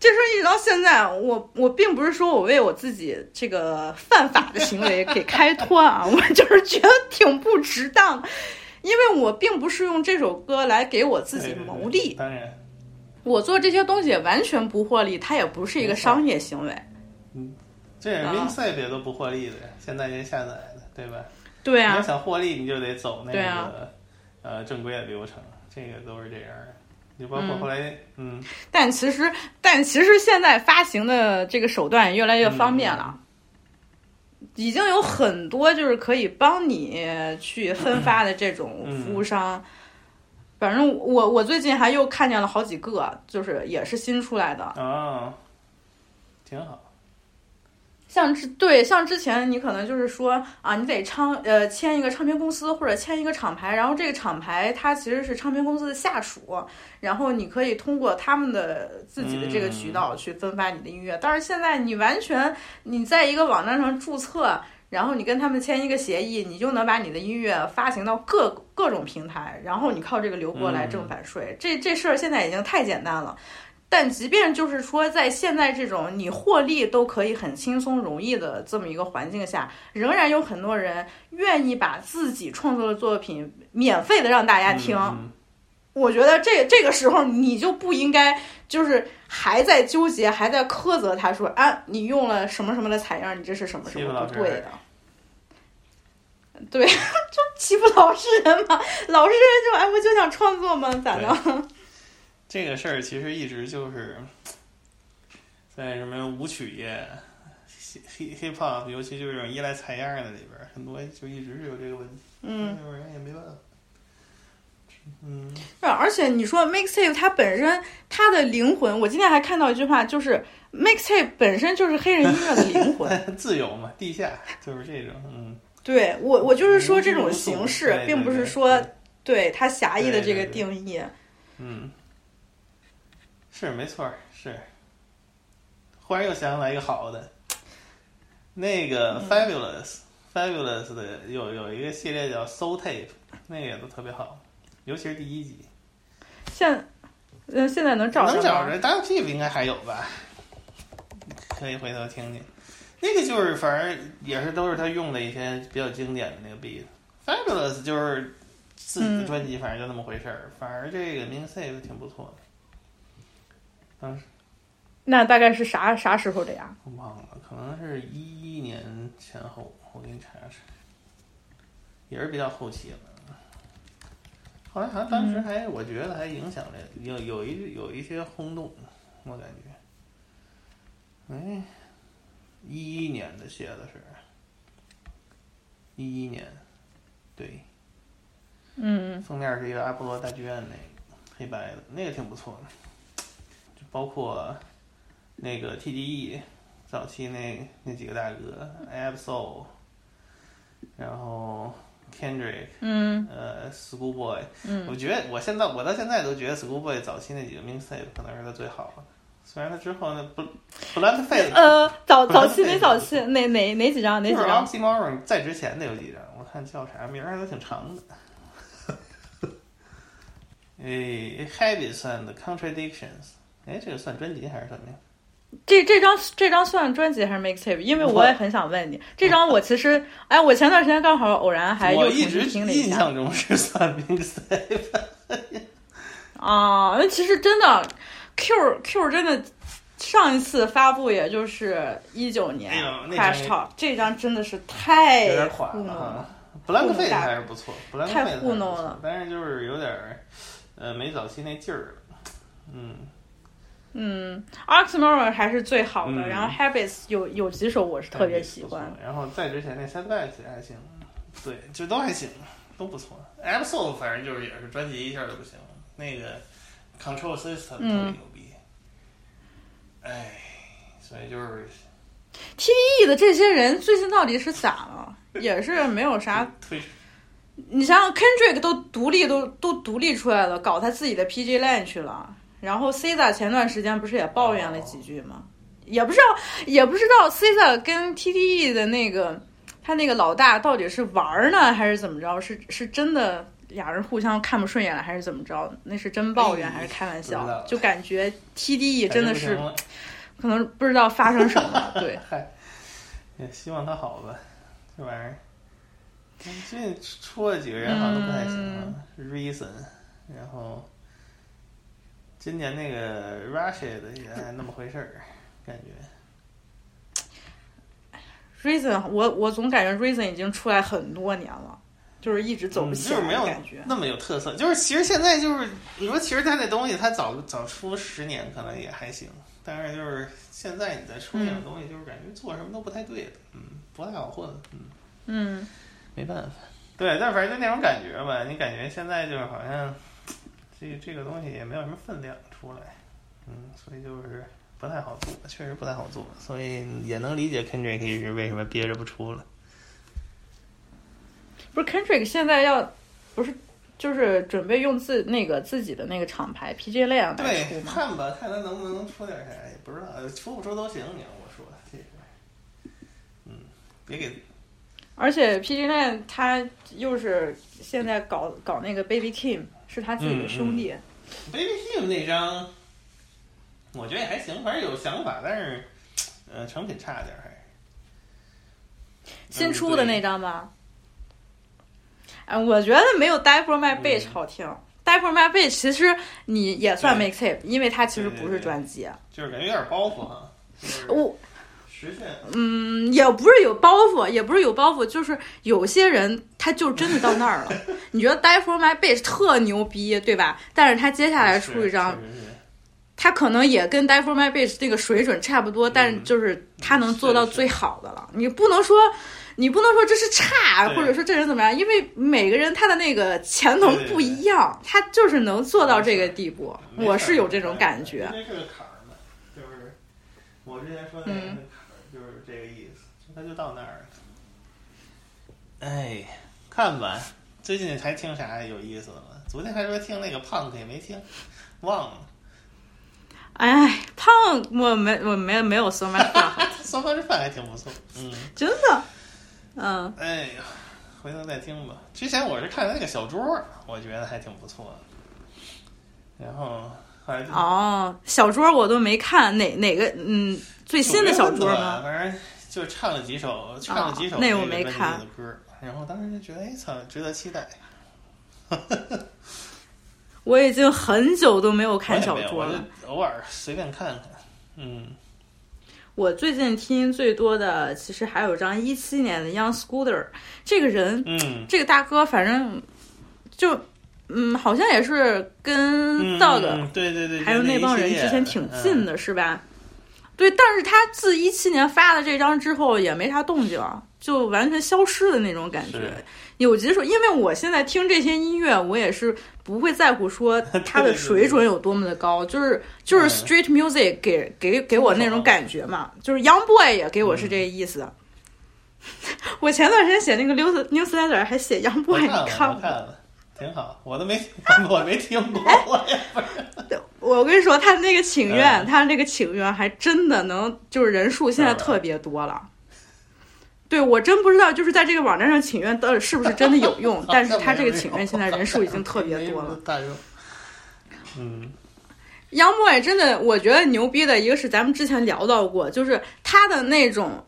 这事儿一直到现在，我我并不是说我为我自己这个犯法的行为给开脱啊，我就是觉得挺不值当，因为我并不是用这首歌来给我自己谋利。当然。我做这些东西完全不获利，它也不是一个商业行为。嗯，这也明赛别都不获利的，现在人下载的，对吧？对啊。你要想获利，你就得走那个呃正规的流程，这个都是这样的。你包括后来，嗯。但其实，但其实现在发行的这个手段越来越方便了，已经有很多就是可以帮你去分发的这种服务商。反正我我最近还又看见了好几个，就是也是新出来的啊，挺好。像之对像之前你可能就是说啊，你得唱呃签一个唱片公司或者签一个厂牌，然后这个厂牌它其实是唱片公司的下属，然后你可以通过他们的自己的这个渠道去分发你的音乐。但是现在你完全你在一个网站上注册。然后你跟他们签一个协议，你就能把你的音乐发行到各各种平台，然后你靠这个流播来挣版税。这这事儿现在已经太简单了。但即便就是说，在现在这种你获利都可以很轻松容易的这么一个环境下，仍然有很多人愿意把自己创作的作品免费的让大家听。我觉得这这个时候你就不应该就是还在纠结，还在苛责他说啊，你用了什么什么的采样，你这是什么什么不对的。对，就欺负老实人嘛，老实人就哎，我就想创作嘛，咋的？这个事儿其实一直就是在什么舞曲业、hip hip hop，尤其就是这种依赖采样的里边，很多就一直是有这个问题。嗯，人也没办法。嗯，对，而且你说 mixtape 它本身它的灵魂，我今天还看到一句话，就是 mixtape 本身就是黑人音乐的灵魂，自由嘛，地下就是这种，嗯。对我，我就是说这种形式，并不是说对它狭义的这个定义。嗯，是没错，是。忽然又想起来一个好的，那个 Fabulous，Fabulous 的有有一个系列叫 Soul Tape，那个也都特别好，尤其是第一集。现，嗯，现在能找着能找着 w P 应该还有吧？可以回头听听。那个就是，反正也是都是他用的一些比较经典的那个 beat。Fabulous 就是自己的专辑，反正就那么回事儿。反而这个 Mixtape 挺不错的。当时那大概是啥啥时候的呀？我忘了，可能是一一年前后。我给你查查。也是比较后期了。后来好像当时还，我觉得还影响了，有有一有一些轰动，我感觉。哎，一一年的写的是，一一年，对。嗯。封面是一个阿波罗大剧院那个黑白的，那个挺不错的。就包括那个 TDE 早期那那几个大哥，Absol，然后。Kendrick，嗯，呃，Schoolboy，嗯，我觉得我现在我到现在都觉得 Schoolboy 早期那几个 mixtape 可能是他最好的，虽然他之后那不 Face，呃，早早期没早期哪哪哪几张哪几张？Oxymoron 在之前的有几张，我看叫啥名儿都挺长的。哎，Habits and Contradictions，哎，这个算专辑还是什么呀？这这张这张算专辑还是 mixtape？因为我也很想问你，这张我其实，哎，我前段时间刚好偶然还又重新听了一下。印象中是算 mixtape。啊，那其实真的，Q Q 真的上一次发布也就是一九年 Crash Talk，这张真的是太有点垮了。Blank Face 还是不错，太糊弄了，但是就是有点呃没早期那劲儿了，嗯。嗯，Oxymoron 还是最好的，然后 Habits 有有几首我是特别喜欢。然后在之前那 Setbacks 也还行，对，就都还行，都不错。Absol 反正就是也是专辑一下就不行，那个 Control System 特别牛逼。哎，所以就是 TDE 的这些人最近到底是咋了？也是没有啥。你想想，Kendrick 都独立都都独立出来了，搞他自己的 PG Line 去了。然后 c i s a 前段时间不是也抱怨了几句吗？也不知道，也不知道 c i s a 跟 TTE 的那个他那个老大到底是玩呢，还是怎么着？是是真的俩人互相看不顺眼了，还是怎么着？那是真抱怨还是开玩笑？就感觉 TDE 真的是可能不知道发生什么。对，也希望他好吧。这玩意儿最近出了几个人好像都不太行，Reason，然后。今年那个 Russia 的也那么回事儿，感觉。Reason，我我总感觉 Reason 已经出来很多年了，就是一直走不起来，感觉那么有特色。就是其实现在就是你说，其实他那东西他早早出十年可能也还行，但是就是现在你再出那种东西，就是感觉做什么都不太对的，嗯，不太好混，嗯嗯，没办法。对，但反正就那种感觉吧，你感觉现在就是好像。这这个东西也没有什么分量出来，嗯，所以就是不太好做，确实不太好做，所以也能理解 Kendrick 是为什么憋着不出了。不是 Kendrick 现在要不是就是准备用自那个自己的那个厂牌 PJ 类啊对，看吧，看他能不能出点啥，也不知道，出不出都行。你要我说，这个，嗯，别给。而且 PJ 类他又是现在搞搞那个 Baby Kim。是他自己的兄弟。Baby Kim 那张，我觉得也还行，反正有想法，但是，呃，成品差点还。新出的那张吧。哎，我觉得没有《Die for My Bitch》好听，《Die for My Bitch》其实你也算 mixtape，因为它其实不是专辑。就是感觉有点包袱哈。我。实现。嗯，也不是有包袱，也不是有包袱，就是有些人他就真的到那儿了。你觉得《Die for My Bitch》特牛逼，对吧？但是他接下来出一张，他可能也跟《Die for My Bitch》那个水准差不多，但就是他能做到最好的了。你不能说，你不能说这是差，或者说这人怎么样，因为每个人他的那个潜能不一样，他就是能做到这个地步。我是有这种感觉。这是个坎儿嘛，就是我之前说的那个。这个意思，那就到那儿。哎，看吧，最近还听啥有意思的吗？昨天还说听那个 Punk 也没听，忘了。哎，Punk 我没我没没有 So much fun，So much fun 还挺不错，嗯，真的，嗯。哎呀，回头再听吧。之前我是看那个小桌，我觉得还挺不错的。然后后来哦，小桌我都没看，哪哪个嗯。最新的小桌吗？反正就唱了几首，唱了几首那我没看的歌，然后当时就觉得，哎操，值得期待。我已经很久都没有看小桌了，偶尔随便看看。嗯，我最近听最多的，其实还有张一七年的 Young Scooter，这个人，嗯，这个大哥，反正就，嗯，好像也是跟 Dog，对对对，还有那帮人之前挺近的，是吧？对，但是他自一七年发了这张之后也没啥动静，就完全消失的那种感觉。有几首，因为我现在听这些音乐，我也是不会在乎说 它的水准有多么的高，就是就是 street music 给给给我那种感觉嘛，就是 Young Boy 也给我是这个意思。我前段时间写那个 news newsletter 还写 Young Boy，你看了，挺好，我都没我没听过，我也不是。我跟你说，他那个请愿，他那个请愿还真的能，就是人数现在特别多了。对，我真不知道，就是在这个网站上请愿到底是不是真的有用，但是他这个请愿现在人数已经特别多了。嗯，杨博也真的，我觉得牛逼的一个是咱们之前聊到过，就是他的那种。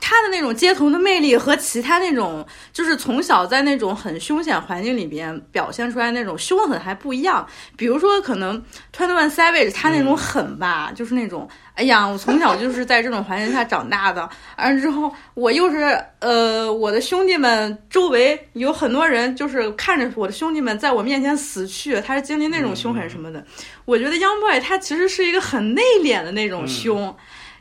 他的那种街头的魅力和其他那种，就是从小在那种很凶险环境里边表现出来那种凶狠还不一样。比如说，可能 Twenty One Savage 他那种狠吧，就是那种，哎呀，我从小就是在这种环境下长大的，完之后我又是呃，我的兄弟们周围有很多人，就是看着我的兄弟们在我面前死去，他是经历那种凶狠什么的。我觉得 Young Boy 他其实是一个很内敛的那种凶。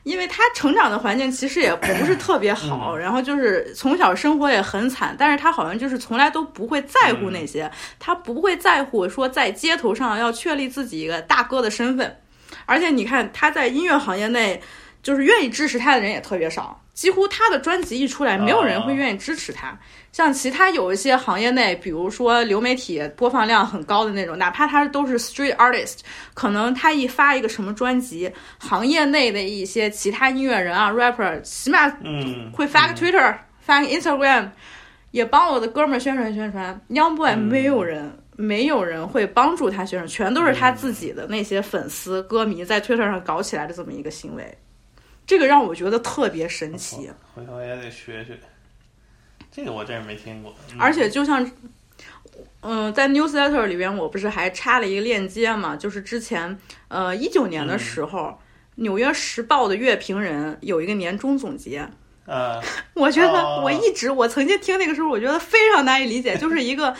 因为他成长的环境其实也不是特别好，然后就是从小生活也很惨，但是他好像就是从来都不会在乎那些，他不会在乎说在街头上要确立自己一个大哥的身份，而且你看他在音乐行业内，就是愿意支持他的人也特别少。几乎他的专辑一出来，没有人会愿意支持他。像其他有一些行业内，比如说流媒体播放量很高的那种，哪怕他都是 street artist，可能他一发一个什么专辑，行业内的一些其他音乐人啊，rapper，起码会发个 Twitter，发个 Instagram，也帮我的哥们儿宣传宣传。Young Boy 没有人，没有人会帮助他宣传，全都是他自己的那些粉丝歌迷在 Twitter 上搞起来的这么一个行为。这个让我觉得特别神奇，回头也得学学。这个我真是没听过。而且就像，嗯，在 newsletter 里边，我不是还插了一个链接嘛？就是之前，呃，一九年的时候，《纽约时报》的乐评人有一个年终总结。呃，我觉得我一直，我曾经听那个时候，我觉得非常难以理解，就是一个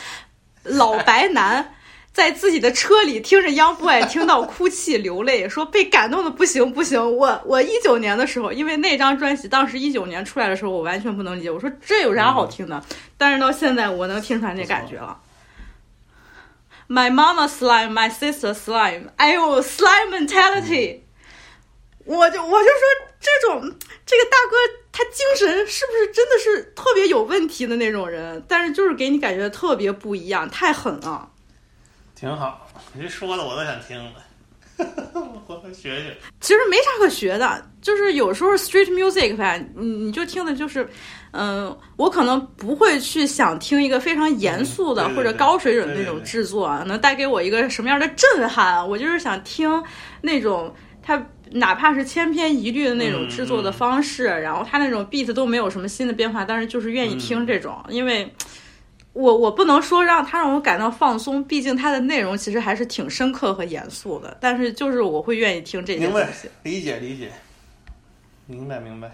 老白男。在自己的车里听着 Young Boy，听到哭泣流泪，说被感动的不行不行。我我一九年的时候，因为那张专辑当时一九年出来的时候，我完全不能理解。我说这有啥好听的？但是到现在，我能听出来那感觉了。My mama slime, my sister slime，哎呦，slime mentality。我就我就说这种这个大哥他精神是不是真的是特别有问题的那种人？但是就是给你感觉特别不一样，太狠了。挺好，你这说的我都想听了，我学学。其实没啥可学的，就是有时候 street music 吧，你你就听的就是，嗯，我可能不会去想听一个非常严肃的或者高水准那种制作，能带给我一个什么样的震撼。我就是想听那种他哪怕是千篇一律的那种制作的方式，然后他那种 beat 都没有什么新的变化，但是就是愿意听这种，因为。我我不能说让他让我感到放松，毕竟他的内容其实还是挺深刻和严肃的。但是就是我会愿意听这些东西，理解理解，明白明白，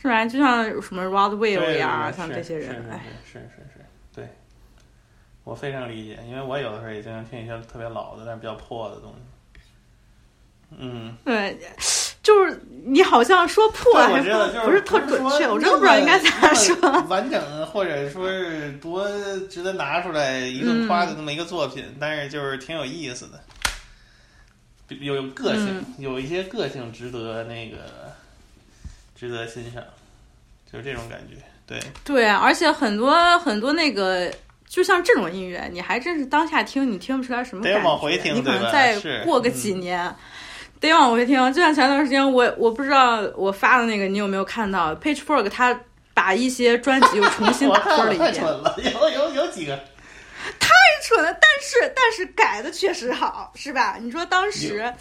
是吧？就像什么 Rod Wave 呀，像这些人，哎，是是是，对，我非常理解，因为我有的时候也经常听一些特别老的，但是比较破的东西。嗯，对。就是你好像说破还不是特准确，我真的不知道应该咋说。完整或者说是多值得拿出来一顿夸的那么一个作品，但是就是挺有意思的，有有个性，有一些个性值得那个值得欣赏，就是这种感觉。对对，而且很多很多那个，就像这种音乐，你还真是当下听，你听不出来什么感觉，你可能再过个几年。得往回听，就像前段时间我我不知道我发的那个你有没有看到？Pitchfork 他把一些专辑又重新打分了一遍。太蠢了，有有有几个。太蠢了，但是但是改的确实好，是吧？你说当时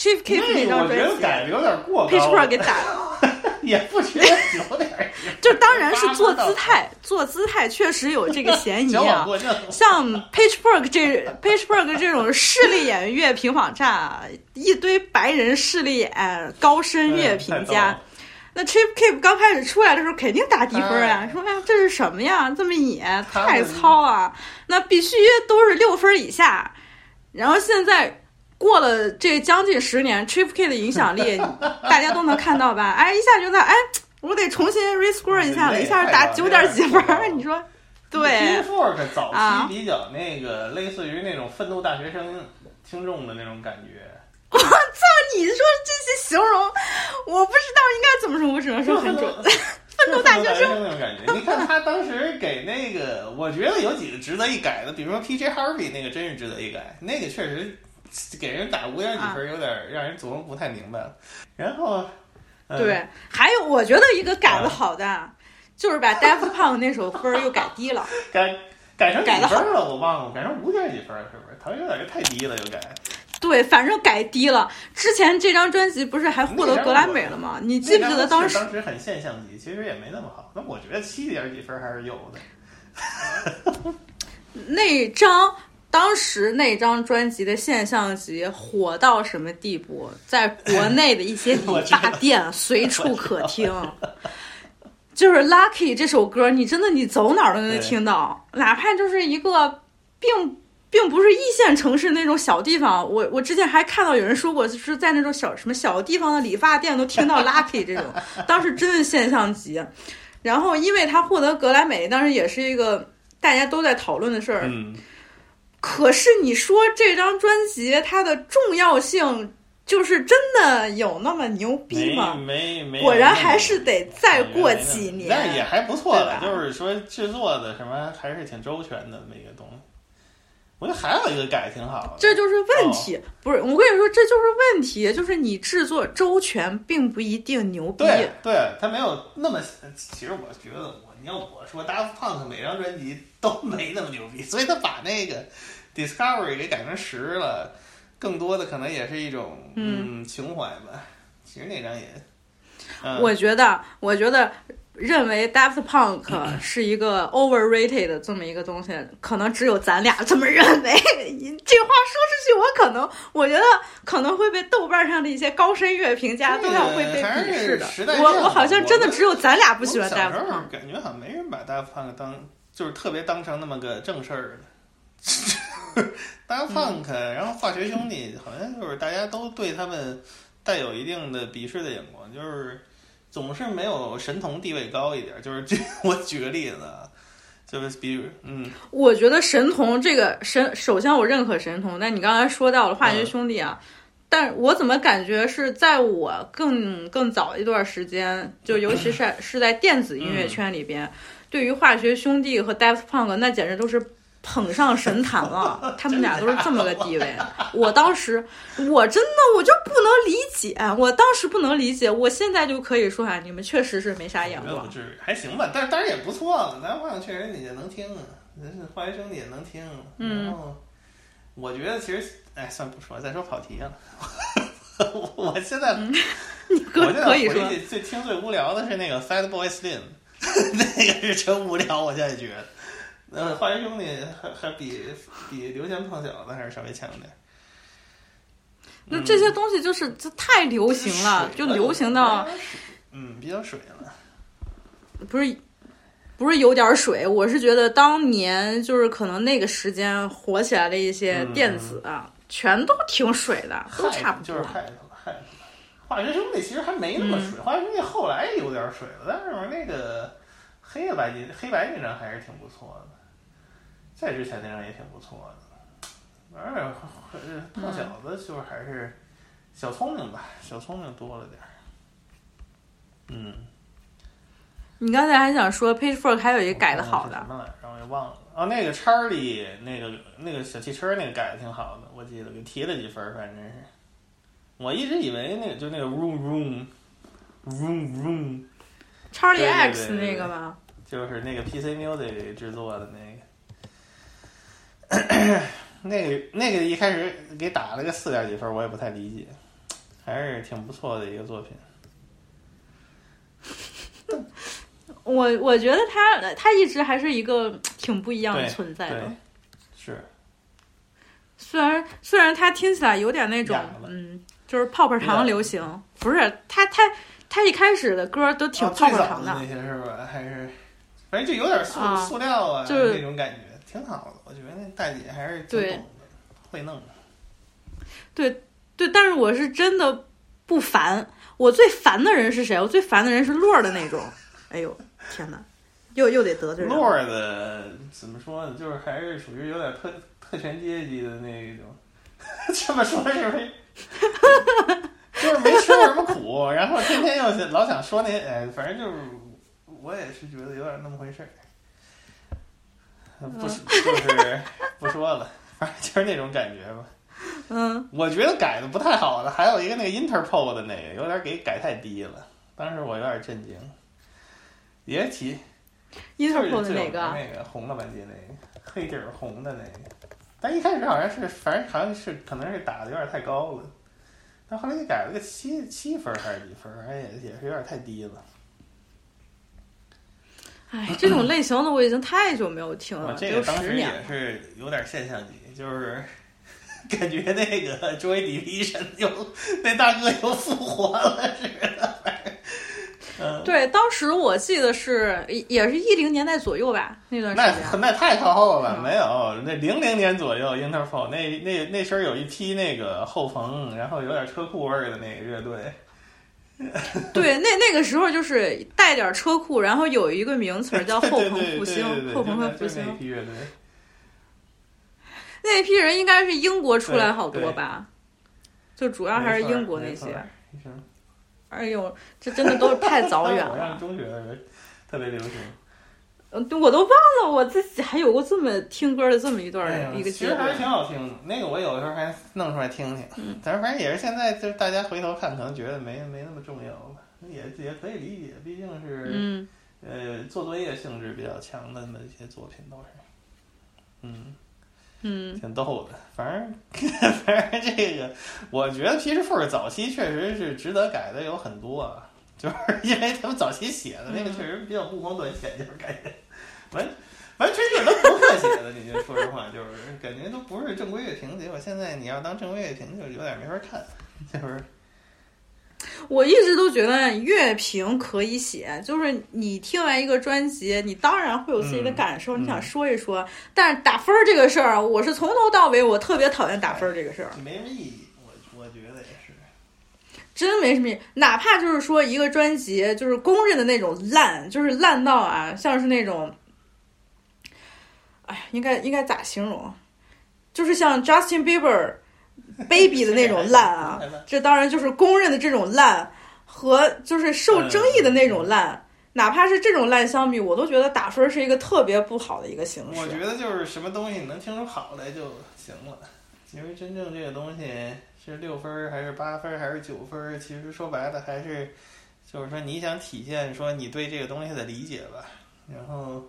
Chief Keef 那张专辑改的有点过，Pitchfork 给打了。也不觉得有点，就当然是做姿态，做姿态确实有这个嫌疑啊。像 Pitchfork 这 Pitchfork 这种势利眼乐评网站，一堆白人势利眼高深乐评家。那 Chip Keep 刚开始出来的时候肯定打低分啊，说哎这是什么呀？这么野，太糙啊！那必须都是六分以下。然后现在过了这将近十年，Chip Keep 的影响力 大家都能看到吧？哎，一下觉得哎，我得重新 rescore 一下了，一下打九点几分。你说对？Pitchfork 早期比较那个类似于那种奋斗大学生听众的那种感觉。我操！你说这些形容，我不知道应该怎么说，我只能说很准。奋斗大学生那种感觉。你看他当时给那个，我觉得有几个值得一改的，比如说 P.J. Harvey 那个真是值得一改，那个确实给人打五点几分，有点让人琢磨不太明白了。然后，对，还有我觉得一个改的好的，就是把 Daft Punk 那首分又改低了，改改成几分了？我忘了，改成五点几分是不是？他有点太低了，又改。对，反正改低了。之前这张专辑不是还获得格莱美了吗？你记不记得当时？当时很现象级，其实也没那么好。那我觉得七点几分还是有的。那张当时那张专辑的现象级火到什么地步？在国内的一些理发店 随处可听。就是《Lucky》这首歌，你真的你走哪儿都能听到，哪怕就是一个并。并不是一线城市那种小地方，我我之前还看到有人说过，就是在那种小什么小地方的理发店都听到 Lucky 这种，当时真的现象级。然后因为他获得格莱美，当时也是一个大家都在讨论的事儿。嗯。可是你说这张专辑它的重要性，就是真的有那么牛逼吗？没没。果然还是得再过几年。但也还不错的，就是说制作的什么还是挺周全的那个东西。我觉得还有一个改挺好的，这就是问题。不是，我跟你说，这就是问题，就是你制作周全，并不一定牛逼。对，对他没有那么。其实我觉得，我你要我说，Daft Punk 每张专辑都没那么牛逼，所以他把那个 Discovery 给改成十了，更多的可能也是一种嗯情怀吧。其实那张也，我觉得，我觉得。认为 Daft Punk 是一个 overrated 的这么一个东西，可能只有咱俩这么认为。这话说出去，我可能我觉得可能会被豆瓣上的一些高深乐评家都要会被鄙视的。我我好像真的只有咱俩不喜欢 Daft Punk。感觉好像没人把 Daft Punk 当就是特别当成那么个正事儿的。Daft Punk，然后化学兄弟好像就是大家都对他们带有一定的鄙视的眼光，就是。总是没有神童地位高一点，就是这我举个例子，就是比如，嗯，我觉得神童这个神，首先我认可神童，但你刚才说到了化学兄弟啊，但我怎么感觉是在我更更早一段时间，就尤其是是在电子音乐圈里边，对于化学兄弟和 Daft Punk 那简直都是。捧上神坛了，他们俩都是这么个地位。我当时，我真的我就不能理解，我当时不能理解，我现在就可以说啊，你们确实是没啥眼光。不至于，还行吧，但当然也不错了。南方确实你也能听，人是化学兄弟也能听。然后，我觉得其实，哎，算不说，再说跑题了。我现在，我现在回去最听最无聊的是那个 Fat Boy Slim，那个是真无聊。我现在觉得。呃，化学兄弟还还比比刘谦胖小子还是稍微强点。那这些东西就是这太流行了，就流行到嗯比较水了。不是不是有点水，我是觉得当年就是可能那个时间火起来的一些电子啊，全都挺水的，都差不多。就是害害化学兄弟其实还没那么水，化学兄弟后来有点水了，但是那个黑白金黑白那张还是挺不错的。再之前那张也挺不错的，反正胖小子就是还是小聪明吧，小聪明多了点儿。嗯，你刚才还想说 Pitchfork 还有一个改的好的，什么来着？我也忘了。哦，那个 Charlie 那个那个小汽车那个改的挺好的，我记得给提了几分，反正是。我一直以为那个就那个 Room Room Room Room Charlie X 那个吗，就是那个 PC Music 制作的那个。那个那个一开始给打了个四点几分，我也不太理解，还是挺不错的一个作品。我我觉得他他一直还是一个挺不一样的存在的。是。虽然虽然他听起来有点那种嗯，就是泡泡糖流行，不是他他他一开始的歌都挺泡泡糖的那些是吧？还是反正就有点塑塑料啊，就是那种感觉，挺好的。我觉得那大姐还是挺懂的，会弄。对对，但是我是真的不烦。我最烦的人是谁？我最烦的人是洛儿的那种。哎呦天哪，又又得得罪洛儿的怎么说呢？就是还是属于有点特特权阶级的那种。这么说是不是？就是没吃过什么苦，然后天天又老想说那哎，反正就是我也是觉得有点那么回事儿。不就是不说了，反正就是那种感觉吧。嗯，我觉得改的不太好的，还有一个那个 Interpol 的那个，有点给改太低了。当时我有点震惊。也提 Interpol 的哪个？那个红了吧唧那个黑底儿红的那个。但一开始好像是，反正好像是可能是打的有点太高了。但后来给改了个七七分还是几分，反正也也是有点太低了。哎，这种类型的我已经太久没有听了，这个当时也是有点现象级，就是。感觉那个 Joy Division 又那大哥又复活了似的。嗯，对，当时我记得是也是一零年代左右吧，那段时间。那那太靠后了吧？没有，那零零年左右，Interpol 那那那身有一批那个后朋，然后有点车库味儿的那个乐队。对，那那个时候就是带点车库，然后有一个名词叫后朋复兴，后朋和复兴。那批人应该是英国出来好多吧，就主要还是英国那些。哎呦，这真的都是太早远了。中学特别流行。嗯，我都忘了我自己还有过这么听歌的这么一段一个其实还是挺好听的。那个我有的时候还弄出来听听。嗯。但是反正也是现在，就是大家回头看，可能觉得没没那么重要吧。也也可以理解，毕竟是嗯呃做作业性质比较强的那么一些作品都是。嗯。嗯，挺逗的，反正 反正这个，我觉得 P 十 Four 早期确实是值得改的有很多，啊，就是因为他们早期写的那个确实比较目光短浅，就是感觉完完全就是都不特写的，你就说实话，就是感觉都不是正规乐评，结果现在你要当正规乐评，就有点没法看，就是。我一直都觉得乐评可以写，就是你听完一个专辑，你当然会有自己的感受，你想说一说。但是打分儿这个事儿，我是从头到尾我特别讨厌打分儿这个事儿，没什么意义。真没什么意义。哪怕就是说一个专辑，就是公认的那种烂，就是烂到啊，像是那种，哎，应该应该咋形容？就是像 Justin Bieber。baby 的那种烂啊，这当然就是公认的这种烂，和就是受争议的那种烂，哪怕是这种烂相比，我都觉得打分是一个特别不好的一个形式。我觉得就是什么东西你能听出好来就行了，因为真正这个东西是六分还是八分还是九分，其实说白了还是就是说你想体现说你对这个东西的理解吧，然后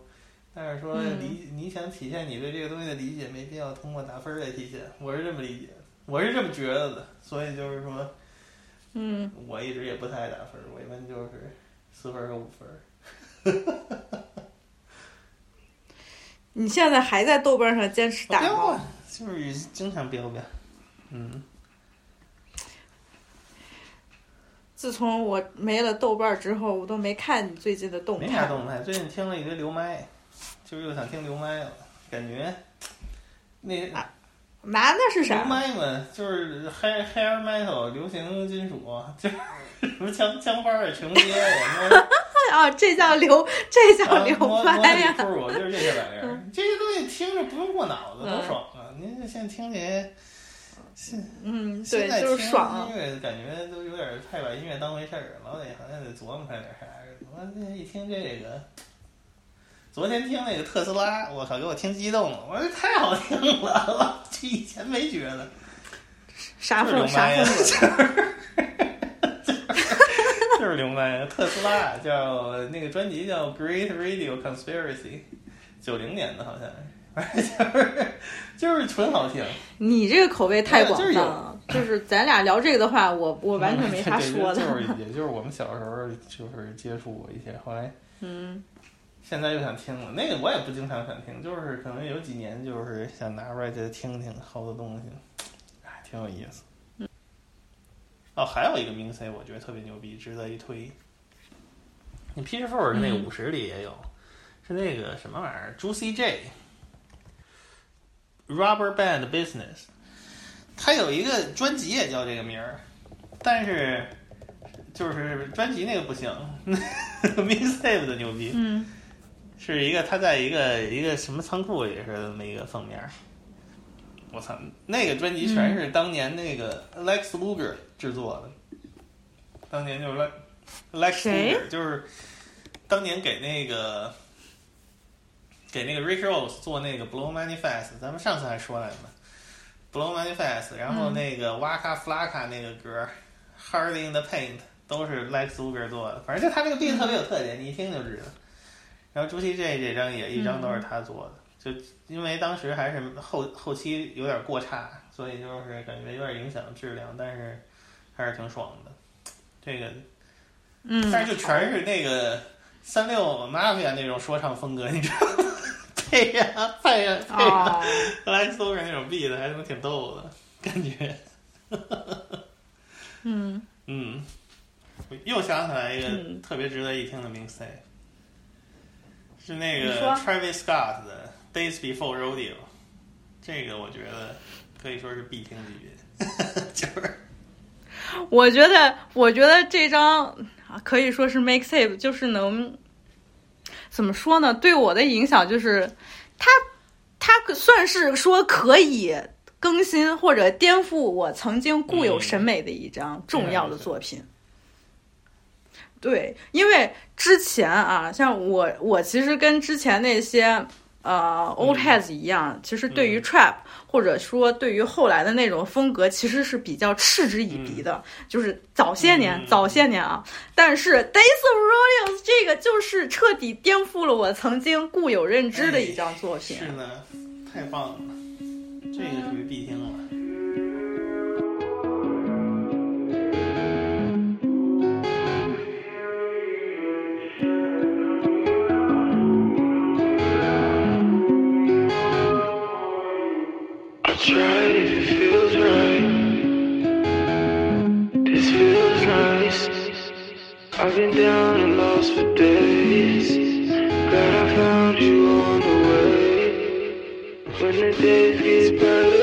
但是说理你想体现你对这个东西的理解，没必要通过打分来体现，我是这么理解。我是这么觉得的，所以就是说，嗯，我一直也不太爱打分，我一般就是四分和五分。你现在还在豆瓣上坚持打吗？就是经常标呗。嗯。自从我没了豆瓣之后，我都没看你最近的动态。没啥动态，最近听了一堆刘麦，就是又想听刘麦了，感觉那。男的是啥？流麦嘛，就是 hair hair metal 流行金属，就是什么枪枪花的承接呀。啊，这叫流，这叫流麦呀。就是这些玩意儿，这些东西听着不用过脑子，多爽啊！您现在听起来，现嗯，对，就是爽。音乐感觉都有点太把音乐当回事儿，老得好像得琢磨出来点啥。我这一听这个。昨天听那个特斯拉，我靠，给我听激动了！我说这太好听了，这以前没觉得。啥风？啥风？就是刘麦，特斯拉叫那个专辑叫《Great Radio Conspiracy》，九零年的好像，就 是就是纯好听。你这个口味太广泛了，就是咱俩聊这个的话，我我完全没 啥说的。就是 也就是我们小时候就是接触过一些，后来。嗯。现在又想听了，那个我也不经常想听，就是可能有几年就是想拿出来再听听，好多东西，哎，挺有意思。哦，还有一个明 C，我觉得特别牛逼，值得一推。你 P 十 Four 那个五十里也有，是那个什么玩意儿？Juicy J，Rubber Band Business，他有一个专辑也叫这个名儿，但是就是专辑那个不行，Mixtape 的牛逼。嗯。是一个他在一个一个什么仓库里是那么一个封面，我操，那个专辑全是当年那个 Lex Luger 制作的，当年就是 Lex Luger 就是当年给那个给那个 Rick Ross 做那个 Blow Manifest，咱们上次还说来着，Blow Manifest，然后那个 Waka Flocka 那个歌 Hard in the Paint 都是 Lex Luger 做的，反正就他那个 beat 特别有特点，你一听就知道。然后朱熹这这张也一张都是他做的，就因为当时还是后后期有点过差，所以就是感觉有点影响质量，但是还是挺爽的。这个，嗯，但是就全是那个三六 mafia 那种说唱风格，你知道吗？配呀配呀配呀，来搜着那种 beat 还他妈挺逗的感觉。嗯嗯，又想起来一个特别值得一听的名 C。是那个 Travis Scott 的 Days Before Rodeo，这个我觉得可以说是必听级别。就是，我觉得，我觉得这张可以说是 Make Safe 就是能怎么说呢？对我的影响就是，它它算是说可以更新或者颠覆我曾经固有审美的一张重要的作品。对，因为之前啊，像我，我其实跟之前那些呃 old heads 一样，其实对于 trap 或者说对于后来的那种风格，其实是比较嗤之以鼻的。就是早些年，早些年啊，但是 Days of r o y a l s 这个就是彻底颠覆了我曾经固有认知的一张作品。是的，太棒了，这个属于必听了。I've been down and lost for days. Glad I found you on the way. When the days get brighter,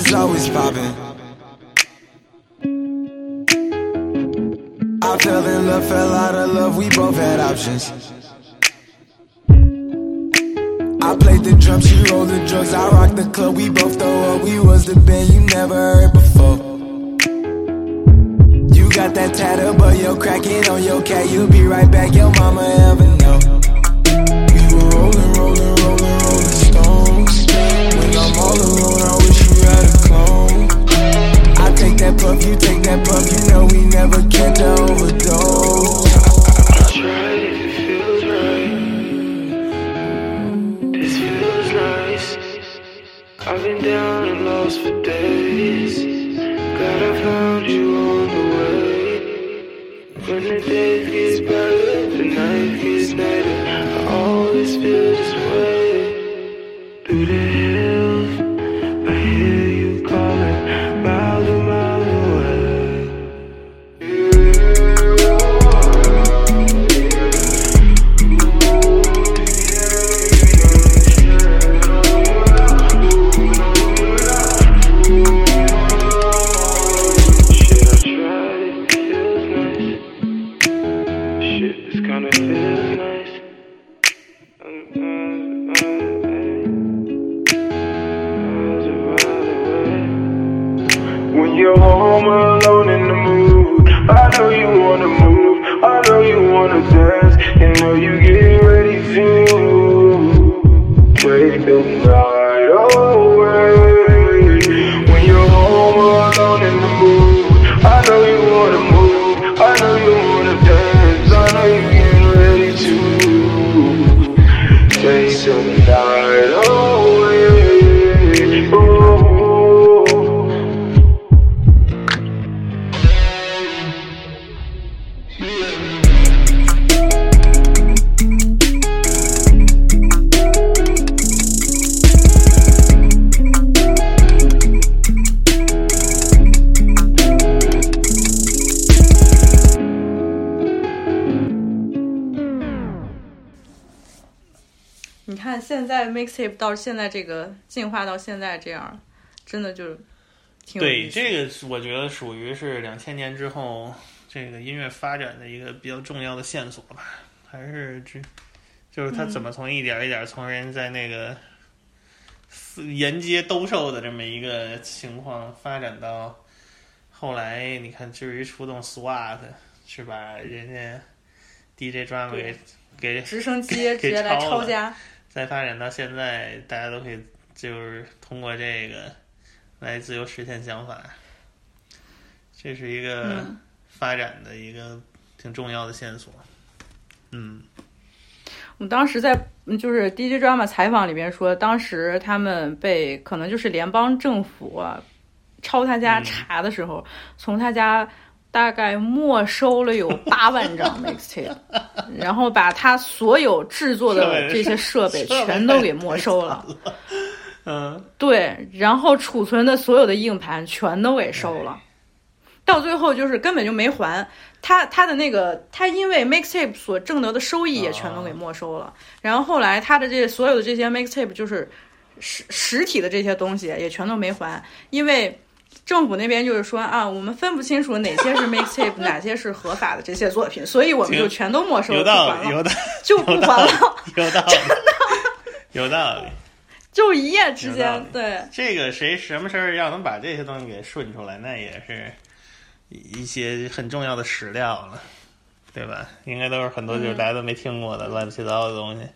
is always popping. I fell in love, fell out of love, we both had options. I played the drums, she rolled the drugs, I rocked the club, we both throw up, we was the band you never heard before. You got that tattoo, but you're cracking on your cat, you'll be right back, your mama ever know. That puff, you take that puff, you know we never catch an overdose. I tried if it feels right. This feels nice. I've been down and lost for days. Glad I found you on the way. When the days get brighter, the night gets lighter. 到现在这个进化到现在这样，真的就挺对这个，我觉得属于是两千年之后这个音乐发展的一个比较重要的线索吧。还是这，就是他怎么从一点一点从人在那个沿街兜售的这么一个情况发展到后来，你看至于出动 SWAT 是把人家 DJ drama 给给直升机直接来抄家。再发展到现在，大家都可以就是通过这个来自由实现想法，这是一个发展的一个挺重要的线索。嗯，我们当时在就是 DJ drama 采访里边说，当时他们被可能就是联邦政府抄他家查的时候，从他家。大概没收了有 八万张 mixtape，然后把他所有制作的这些 设备全都给没收了。嗯，对，然后储存的所有的硬盘全都给收了，到最后就是根本就没还。他他的那个他因为 mixtape 所挣得的收益也全都给没收了，然后后来他的这所有的这些 mixtape 就是实实体的这些东西也全都没还，因为。政府那边就是说啊，我们分不清楚哪些是 mixtape，哪些是合法的这些作品，所以我们就全都没收了，不还了，就不还了，有道理，真的。有道理，就一夜之间，对。这个谁什么事儿要能把这些东西给顺出来，那也是一些很重要的史料了，对吧？应该都是很多就是大家都没听过的乱七八糟的东西。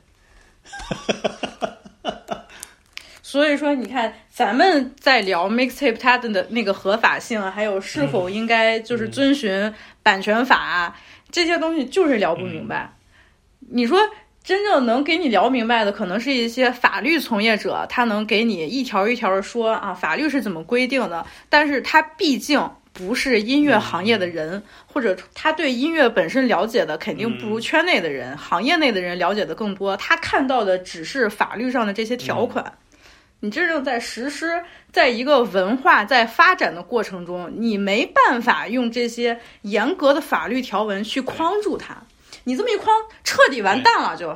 所以说，你看，咱们在聊 mixtape 它的的那个合法性，还有是否应该就是遵循版权法这些东西，就是聊不明白。你说真正能给你聊明白的，可能是一些法律从业者，他能给你一条一条的说啊，法律是怎么规定的。但是他毕竟不是音乐行业的人，或者他对音乐本身了解的肯定不如圈内的人、行业内的人了解的更多。他看到的只是法律上的这些条款。你真正在实施，在一个文化在发展的过程中，你没办法用这些严格的法律条文去框住它。你这么一框，彻底完蛋了。就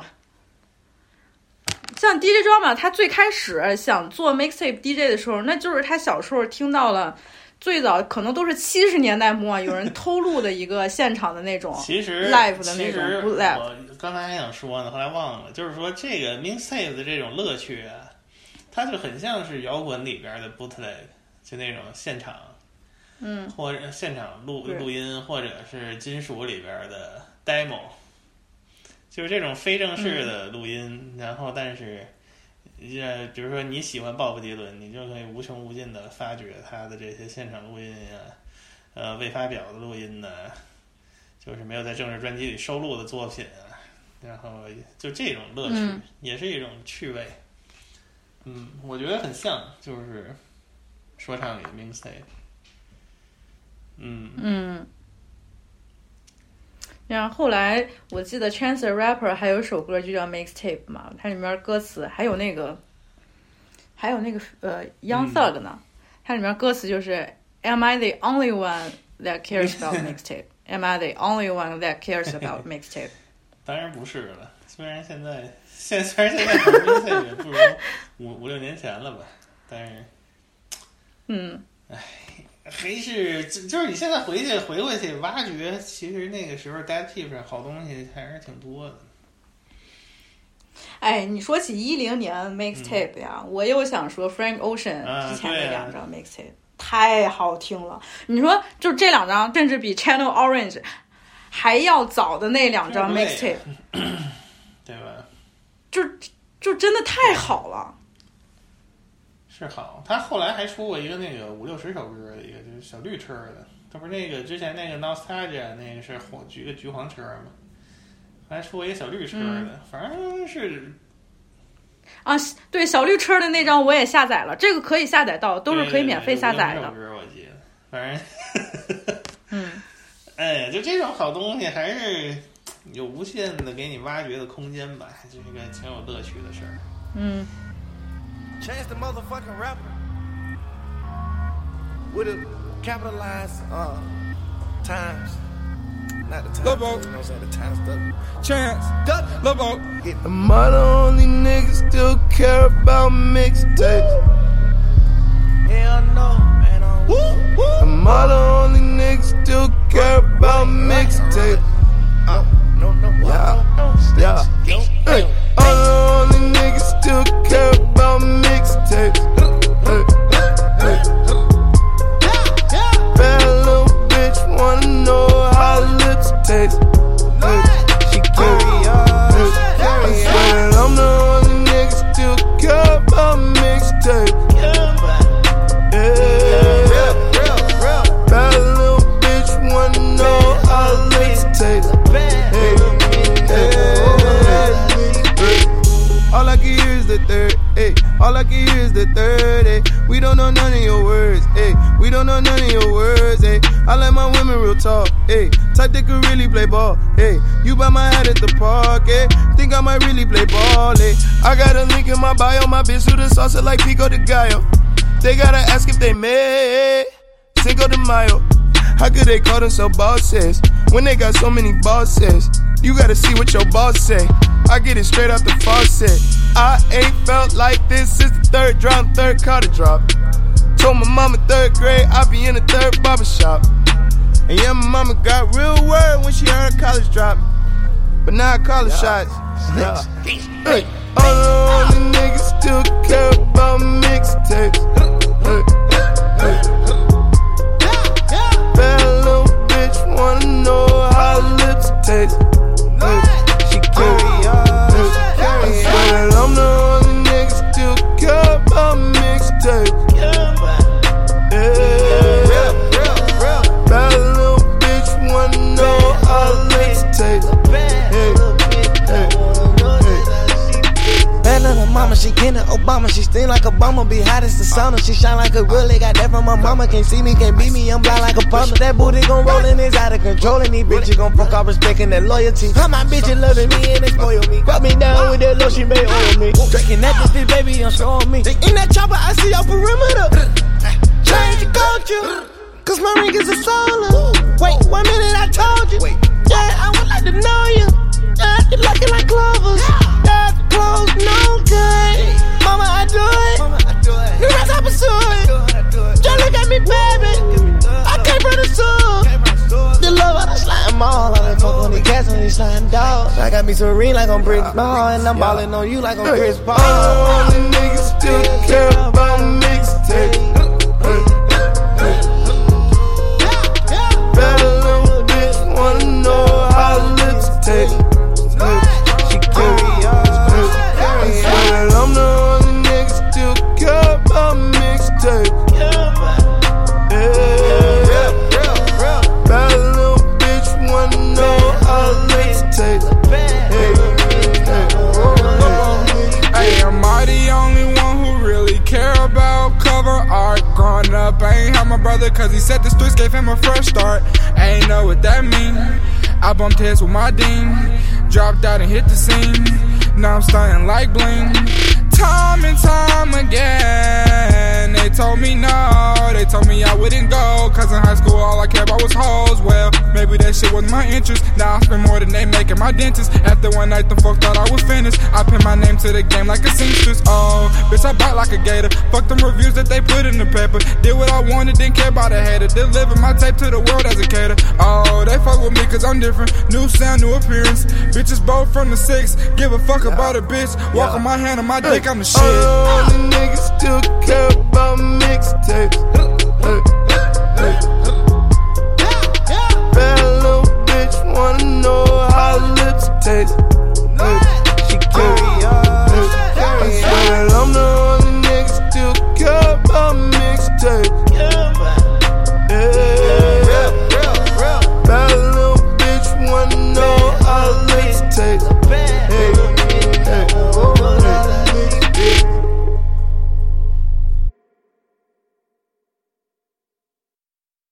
像 DJ drama，他最开始想做 mixtape DJ 的时候，那就是他小时候听到了最早可能都是七十年代末有人偷录的一个现场的那种，其实 live 的那种。我刚才还想说呢，后来忘了，就是说这个 mixtape 的这种乐趣。它就很像是摇滚里边的 bootleg，就那种现场，嗯，或者现场录录音，或者是金属里边的 demo，就是这种非正式的录音。然后，但是，呃，比如说你喜欢鲍勃迪伦，你就可以无穷无尽的发掘他的这些现场录音呀，呃，未发表的录音呢，就是没有在正式专辑里收录的作品啊。然后，就这种乐趣，也是一种趣味。嗯，我觉得很像，就是说唱里的 mixtape。嗯嗯。然后后来我记得 Chance the Rapper 还有首歌就叫 mixtape 嘛，它里面歌词还有那个，还有那个呃 Young Thug 呢，它里面歌词就是 Am I the only one that cares about mixtape? Am I the only one that cares about mixtape? 当然不是了，虽然现在。现虽然现在可能音也不如五五六年前了吧，但是，嗯，唉，还是就就是你现在回去回回去挖掘，其实那个时候 Dead P 上好东西还是挺多的。哎，你说起一零年 Mixtape 呀，我又想说 Frank Ocean 之前那两张 Mixtape 太好听了。你说就这两张，甚至比 Channel Orange 还要早的那两张 Mixtape？就就真的太好了。是好，他后来还出过一个那个五六十首歌的一个，就是小绿车的。他不是那个之前那个 Nostalgia 那个是黄橘个橘黄车嘛？还出过一个小绿车的，反正是啊，对小绿车的那张我也下载了，这个可以下载到，都是可以免费下载的。歌我记得，反正嗯，哎，就这种好东西还是有无限的给你挖掘的空间吧，就是一个挺有乐趣的事儿。嗯。Chance the motherfucking rapper with a capitalized uh, times. Not the times. Lobo. You know what I'm The times. Chance. Lobo. Am I the only nigga still care about mixtapes? Hell no, man. Am I the only nigga still care about mixtapes? Uh, no, no, no. Yeah. Yeah. Hey. The still care about mixtapes. Bad little bitch wanna know how lips taste. She carry on. I swear I'm the only nigga still care about mixtapes. All I can hear is the third, ayy. We don't know none of your words, ayy. We don't know none of your words, ayy. I like my women real talk, ayy. Type that could really play ball, ayy. You buy my hat at the park, ayy. Think I might really play ball, ayy. I got a link in my bio, my bitch with a salsa like Pico de Gallo. They gotta ask if they made Cinco de Mayo. How could they call themselves bosses when they got so many bosses? You gotta see what your boss say. I get it straight out the faucet. I ain't felt like this since the third drop, third car to drop. Told my mama third grade I be in the third barber shop. And yeah, my mama got real word when she heard college drop. But now I call yeah. shots. Yeah. hey, all the niggas still care about mixtapes. Hey, hey. Wanna know how lips taste. she carry on. I swear I'm the only nigga still care about mixtapes. Mama, she kinda Obama. She sting like Obama, be hot as the sauna. She shine like a really got that from my mama. Can't see me, can't beat me, I'm blind like a plumber. That booty gon' roll and it's out of control. And these bitches gon' fuck off respecting that loyalty. How my bitches loving me and they spoil me. Cut me down with that lotion, they oil me. Drinking that this baby, I'm showing me. In that chopper, I see your perimeter. Change the culture. Cause my ring is a solo. Wait, one minute I told you. Yeah, I would like to know you. Yeah, you looking like clovers. The clothes no good. Mama, I do it. You rest, I pursue it. Just look at me, baby. I came from the soul. The love of the slime mall. I fuck on the cats on these slime dogs. I got me serene like on Brick Ball. And I'm balling on you like on Chris Paul. All the niggas still care about mixtape. Better little bitch wanna know how lips taste. Brother cause he said the streets gave him a fresh start. I ain't know what that mean. I bumped heads with my dean, dropped out and hit the scene. Now I'm stunting like bling. Time and time again, they told me no. They told me I wouldn't go. Cause in high school, all I cared about was hoes. Well, maybe that shit wasn't my interest. Now I spend more than they making my dentist. After one night, the fuck thought I was finished. I pin my name to the game like a seamstress. Oh, bitch, I bite like a gator. Fuck them reviews that they put in the paper. Did what I wanted, didn't care about a hater. Deliver my tape to the world as a cater. Oh, they fuck with me cause I'm different. New sound, new appearance. Bitches both from the six. Give a fuck about a bitch. Walk on my hand on my dick. I'm a shit. All the niggas still care about mixtapes. Hey. Bad little bitch wanna know how lips taste. She carry on. I swear I'm the only still care about mixtapes.